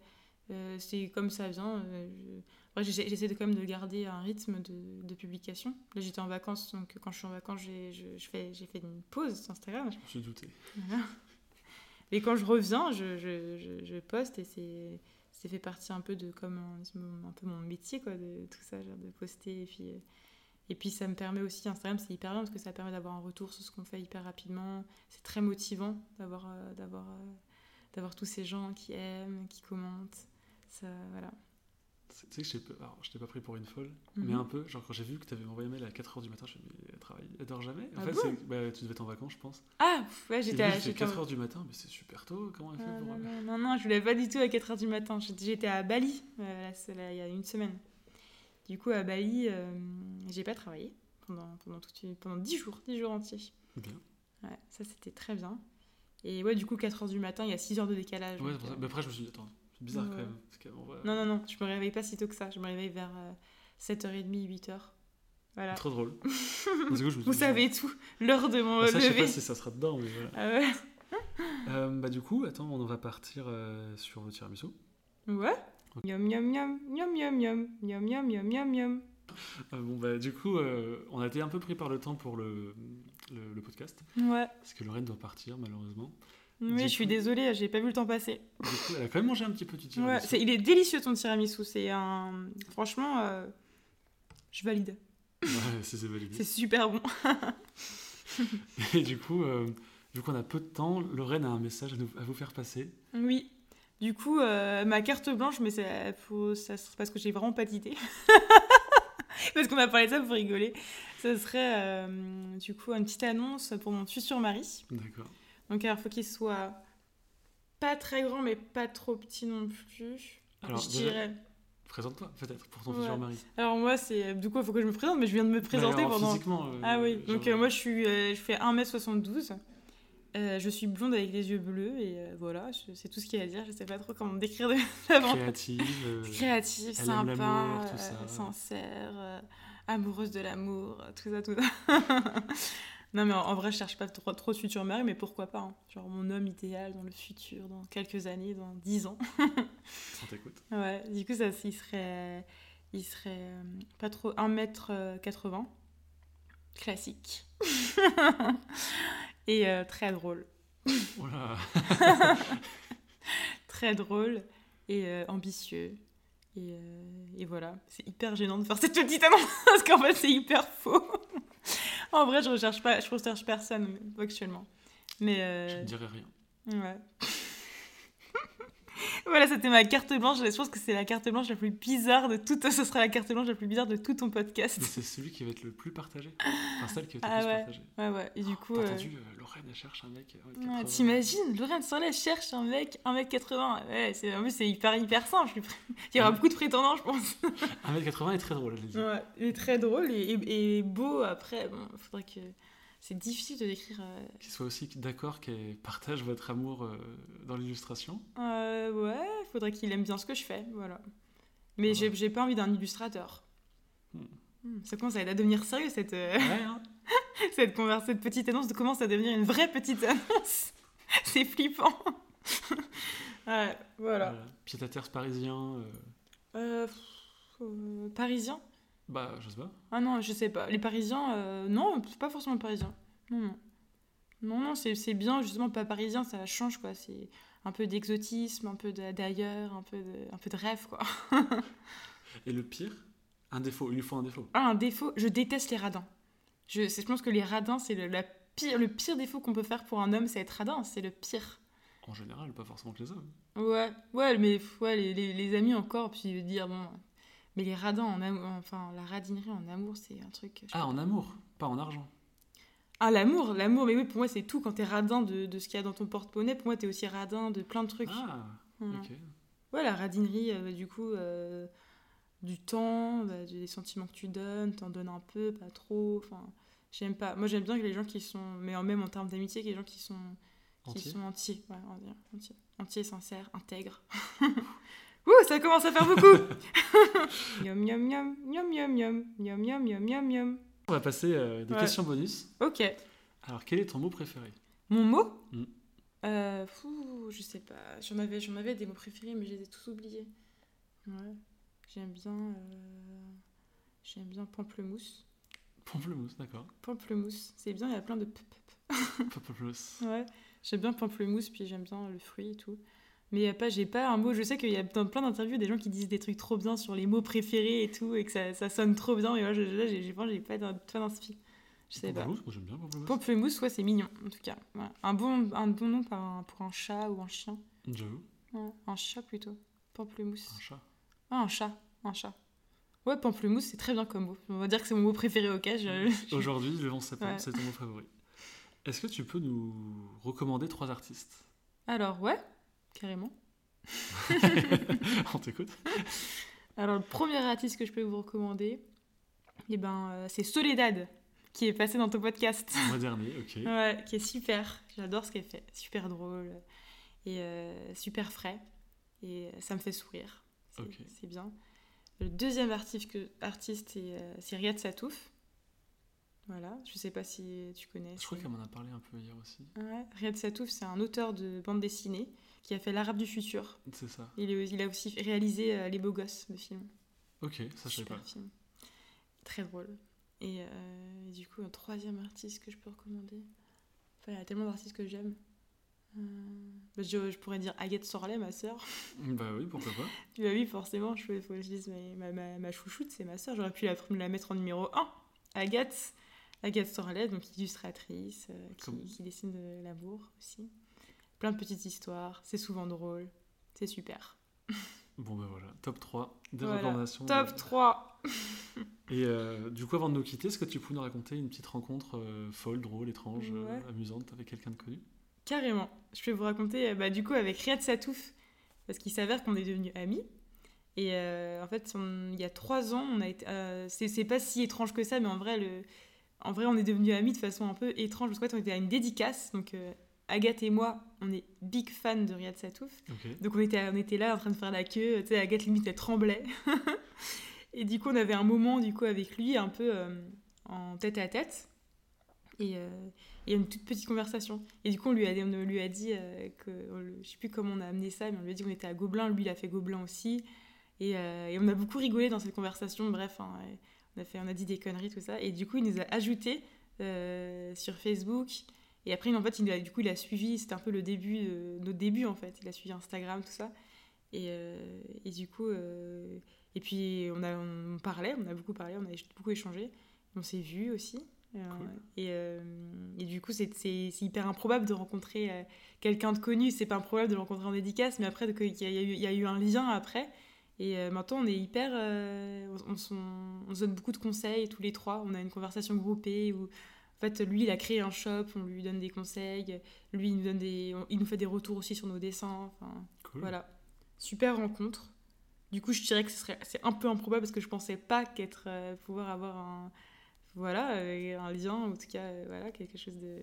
euh, c'est comme ça vient. euh, je- Après, j'essaie de quand même de garder un rythme de, de publication. Là, j'étais en vacances, donc quand je suis en vacances, j'ai je, je fait une pause sur Instagram. Je me suis douté. Voilà. Et quand je reviens, je, je, je, je poste et c'est c'est fait partie un peu de comme un, un peu mon métier quoi de tout ça genre de poster et puis euh, et puis ça me permet aussi Instagram c'est hyper bien parce que ça permet d'avoir un retour sur ce qu'on fait hyper rapidement c'est très motivant d'avoir euh, d'avoir euh, d'avoir tous ces gens qui aiment qui commentent ça voilà Tu sais je t'ai pas- pris pour une folle, mais Mhm. un peu. Genre, quand j'ai vu que t'avais envoyé un mail à 4h du matin, je me suis dit, mais elle travaille, elle dort jamais. En Ah fait, bon bah, tu devais être en vacances, je pense. ah ouais j'étais à- il fait j'étais en- 4h du matin, mais c'est super tôt. Comment elle fait Ah, pour. non, non, non, je voulais pas du tout à 4h du matin. J'étais à Bali, euh, là, c'est là, il y a une semaine. Du coup, à Bali, euh, j'ai pas travaillé pendant, pendant, toute une- pendant 10 jours, 10 jours entiers. Bien. Ouais, ça, c'était très bien. Et ouais, du coup, 4h du matin, il y a 6 heures de décalage. Ouais, donc, c'est pour ça. euh, Mais après, je me suis dit, attends, c'est bizarre Ouais. quand même. Parce Non, non, non, je me réveille pas si tôt que ça. Je me réveille vers euh, 7h30, 8h. Voilà. Trop drôle. Donc, coup, Vous savez tout, l'heure de mon Ah, ça, je sais lever. pas si ça sera dedans, mais voilà. Ah ouais. Euh, bah, du coup, attends, on va partir euh, sur le tiramisu. Ouais. Yum yum yum, yum yum yum, yum yum yum yum yum. Euh, bon, bah, du coup, on a été un peu pris par le temps pour le, le, le podcast. Ouais. Parce que Lorraine doit partir, malheureusement. Oui, Du je suis désolée, j'ai pas vu le temps passer. Du coup, elle a quand même mangé un petit peu du Ouais, tiramisu. il est délicieux ton tiramisu. C'est un. Franchement, euh, je valide. Ouais, c'est c'est validé. C'est super bon. Et du coup, euh, vu qu'on a peu de temps, Lorraine a un message à, nous- à vous faire passer. Oui. Du coup, euh, ma carte blanche, mais faut- ça serait parce que j'ai vraiment pas d'idée. parce qu'on a parlé de ça pour rigoler. Ça serait euh, du coup une petite annonce pour mon futur mari. D'accord. Donc, il faut qu'il soit pas très grand, mais pas trop petit non plus. Alors, je dirais. Présente-toi, peut-être, pour ton Ouais. futur mari. Alors, moi, c'est. Du coup, il faut que je me présente, mais je viens de me présenter Mais alors, pendant. Physiquement. euh, Ah oui, genre, donc euh, moi je suis, euh, je fais 1m72. Euh, je suis blonde avec les yeux bleus et voilà, c'est tout ce qu'il y a à dire. Je sais pas trop comment me décrire de l'avant. Créative. Créative, sympa, sincère, amoureuse de l'amour, tout ça, tout ça. non mais en, en vrai, je cherche pas trop, trop de futur mari, mais pourquoi pas hein. Genre mon homme idéal dans le futur, dans quelques années, dans 10 ans. On t'écoute. Ouais, du coup, ça, il serait, il serait euh, pas trop 1m80, classique. Et euh, très drôle. Voilà. Très drôle et euh, ambitieux. Et, euh, et voilà, c'est hyper gênant de faire cette petite annonce parce qu'en fait, c'est hyper faux. En vrai, je recherche pas, je recherche personne actuellement. Mais Je euh, ne dirai rien. Ouais. Voilà, c'était ma carte blanche. Je pense que c'est la carte blanche la plus bizarre de toute. Ce sera la carte blanche la plus bizarre de tout ton podcast. C'est celui qui va être le plus partagé. Enfin, celle qui va être Ah le plus ouais. partagée. Ouais, ouais. Et du coup. T'as euh, entendu, euh, Lorraine, elle cherche un mec. euh, ouais, 80. T'imagines, Lorraine Sorlet cherche un mec 1m80. Ouais, en plus, c'est hyper, hyper simple. Il y aura Ouais. beaucoup de prétendants, je pense. 1m80 est très drôle, elle dit. Ouais, il est très drôle et, et- et beau. Après, bon, faudrait que. C'est difficile de décrire. euh, Qu'il soit aussi d'accord qu'elle partage votre amour euh, dans l'illustration. Euh, ouais, faudrait qu'il aime bien ce que je fais, voilà. Mais j'ai, j'ai pas envie d'un illustrateur. Hmm. Hmm, Ça commence à devenir sérieux cette, euh, Ouais, hein cette, petite annonce commence à devenir une vraie petite annonce. C'est flippant. ouais, voilà. Voilà. Pied à terre parisien. euh, Euh, euh, parisien? Bah, je sais pas. Ah non, je sais pas. Les Parisiens, euh, non, c'est pas forcément parisien. Non, non. Non, non, c'est, bien, justement, pas parisien, ça change, quoi. C'est un peu d'exotisme, un peu d'ailleurs, un peu de, un peu de rêve, quoi. Et le pire Un défaut. Il lui faut un défaut. Ah, un défaut, je déteste les radins. Je, je pense que les radins, c'est le, la pire, le pire défaut qu'on peut faire pour un homme, c'est être radin, c'est le pire. En général, pas forcément que les hommes. Ouais, ouais, mais ouais, les, les- les amis encore, puis dire, bon, mais les radins en amour, enfin, la radinerie en amour, c'est un truc. Ah, en amour, pas en argent. Ah, l'amour, l'amour, mais oui, pour moi, c'est tout. Quand t'es radin de, de ce qu'il y a dans ton porte-monnaie, pour moi, t'es aussi radin de plein de trucs. Ah, ok. Ouais, la radinerie, euh, bah, du coup, euh, du temps, bah, des sentiments que tu donnes, t'en donnes un peu, pas trop. Enfin, J'aime pas. Moi, j'aime bien que les gens qui sont, mais en même en termes d'amitié, que les gens qui sont, qui Entier sont entiers. Ouais, on va dire entiers. Entiers, sincères, intègres. Ouh, ça commence à faire beaucoup Yum yum yum, yum yum yum, yum yum yum yum yum. On va passer euh, des questions bonus. Ok. Alors, quel est ton mot préféré? Mon mot? Mm. Euh, fou, Je sais pas. J'en avais, j'en avais des mots préférés, mais je les ai tous oubliés. Ouais. J'aime bien. Euh, j'aime bien pamplemousse. Pamplemousse, d'accord. Pamplemousse, c'est bien, il y a plein de. Pamplemousse. ouais, j'aime bien pamplemousse, puis j'aime bien le fruit et tout. Mais y a pas, j'ai pas un mot. Je sais qu'il y a dans plein d'interviews des gens qui disent des trucs trop bien sur les mots préférés et tout, et que ça, ça sonne trop bien. Et moi, je- là, j'ai, pas pas d'inspi. Je sais pas. Pamplemousse, moi j'aime bien Pamplemousse. Pamplemousse, ouais, c'est mignon, en tout cas. Un, bon, un bon nom pour un, pour un chat ou un chien. J'avoue, Ouais, un chat plutôt. Pamplemousse. un chat. Ah, un chat. Un chat. Ouais, pamplemousse, c'est très bien comme mot. On va dire que c'est mon mot préféré, ok je- Aujourd'hui, le 11 septembre, Ouais. c'est ton mot favori. Est-ce que tu peux nous recommander trois artistes? Alors, ouais, carrément. On t'écoute Alors, le premier artiste que je peux vous recommander, eh ben, euh, c'est Soledad, qui est passé dans ton podcast. Le mois dernier, ok. Ouais, qui est super. J'adore ce qu'elle fait. Super drôle et euh, super frais. Et euh, ça me fait sourire. C'est Ok. c'est bien. Le deuxième artiste, que, artiste c'est Riyad Satouf. Voilà, je sais pas si tu connais. Je crois qu'elle m'en a parlé un peu hier aussi. Ouais, Riyad Satouf, c'est un auteur de bande dessinée qui a fait L'Arabe du futur. C'est ça. Il, est- il a aussi réalisé euh, Les Beaux Gosses, le film. Ok, ça je Super pas. film. Très drôle. Et euh, du coup, un troisième artiste que je peux recommander. Enfin, il y a tellement d'artistes que j'aime. Euh, bah, je, je pourrais dire Agathe Sorlet, ma sœur. Bah oui, pourquoi pas. bah oui, forcément, il faut, faut que je dise ma, ma, ma, chouchoute, c'est ma sœur. J'aurais pu la, la mettre en numéro 1. Agathe. Agathe Sorlet, donc illustratrice, euh, qui dessine de l'amour aussi. Plein de petites histoires, c'est souvent drôle, c'est super. Bon bah voilà, top 3 des Voilà. recommandations. Top 3 Et euh, du coup, avant de nous quitter, est-ce que tu peux nous raconter une petite rencontre euh, folle, drôle, étrange, euh, amusante avec quelqu'un de connu? Carrément. Je peux vous raconter, bah, du coup, avec Riyad Satouf, parce qu'il s'avère qu'on est devenus amis. Et en fait, on- il y a trois ans, on a été. c'est pas si étrange que ça, mais en vrai, le, en vrai, on est devenus amis de façon un peu étrange. Parce qu'en fait, on était à une dédicace. Donc, Agathe et moi, on est big fans de Riyad Satouf. Donc, on était, on était là en train de faire la queue. Tu sais, Agathe, limite, elle tremblait. et du coup, on avait un moment, du coup, avec lui, un peu euh, en tête à tête. Et. euh, et une toute petite conversation. Et du coup, on lui a, on lui a dit euh, que, on je sais plus comment on a amené ça, mais on lui a dit qu'on était à Gobelin, lui il a fait Gobelin aussi. Et, euh, et on a beaucoup rigolé dans cette conversation, bref, hein, on, a fait, on a dit des conneries, tout ça. Et du coup, il nous a ajouté sur Facebook. Et après, en fait, il a, du coup, il a suivi, c'était un peu le début, de, notre début en fait. Il a suivi Instagram, tout ça. Et, euh, et du coup, euh, et puis on, a, on parlait, on a beaucoup parlé, on a beaucoup échangé. On s'est vus aussi. Euh, Cool. et, euh, et du coup, c'est hyper improbable de rencontrer euh, quelqu'un de connu. C'est pas improbable de le rencontrer en dédicace, mais après, qu'il y, il y a eu un lien après. Et euh, maintenant, on est hyper. euh, on, on on se donne beaucoup de conseils tous les trois. On a une conversation groupée où, en fait, lui, il a créé un shop, on lui donne des conseils. Lui, il nous, donne des, il nous fait des retours aussi sur nos dessins. Enfin, Cool. voilà. Super rencontre. Du coup, je dirais que ce c'est un peu improbable parce que je pensais pas qu'être, euh, pouvoir avoir un, voilà, euh, un lien, en tout cas, euh, voilà, quelque chose de,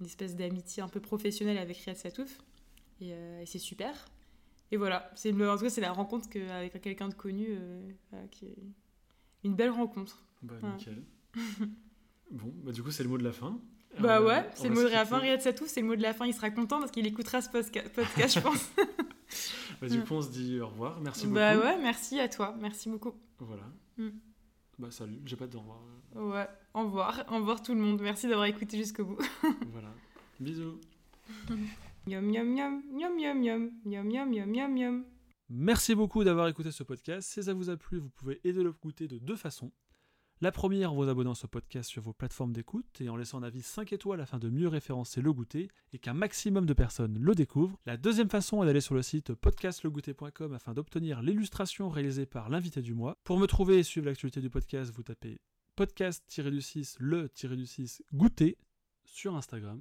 une espèce d'amitié un peu professionnelle avec Riyad Satouf. Et, euh, et c'est super. Et voilà, c'est en tout cas, c'est la rencontre que, avec quelqu'un de connu, voilà, qui est une belle rencontre. Bah Ouais. nickel. bon, bah du coup, c'est le mot de la fin. Bah va- ouais, c'est le mot de la fin. Riyad Satouf, c'est le mot de la fin. Il sera content parce qu'il écoutera ce podcast, je pense. Bah, du coup, on se dit au revoir. Merci beaucoup. bah ouais, merci à toi. Merci beaucoup. Voilà. Mm. Bah salut, j'ai pas de au revoir. Ouais, au revoir. Au revoir tout le monde. Merci d'avoir écouté jusqu'au bout. voilà. Bisous. Yum yum yum, yum yum yum, yum yum yum yum yum. Merci beaucoup d'avoir écouté ce podcast. Si ça vous a plu, vous pouvez aider le goûter de deux façons. La première en vous abonnant à ce podcast sur vos plateformes d'écoute et en laissant un avis 5 étoiles afin de mieux référencer le goûter et qu'un maximum de personnes le découvrent. La deuxième façon est d'aller sur le site podcastlegoûter.com afin d'obtenir l'illustration réalisée par l'invité du mois. Pour me trouver et suivre l'actualité du podcast, vous tapez podcast-du-6 le-du-6 goûter sur Instagram.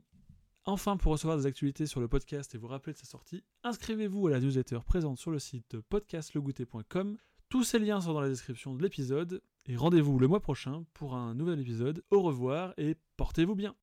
Enfin, pour recevoir des actualités sur le podcast et vous rappeler de sa sortie, inscrivez-vous à la newsletter présente sur le site podcastlegoûter.com. Tous ces liens sont dans la description de l'épisode, et rendez-vous le mois prochain pour un nouvel épisode. Au revoir et portez-vous bien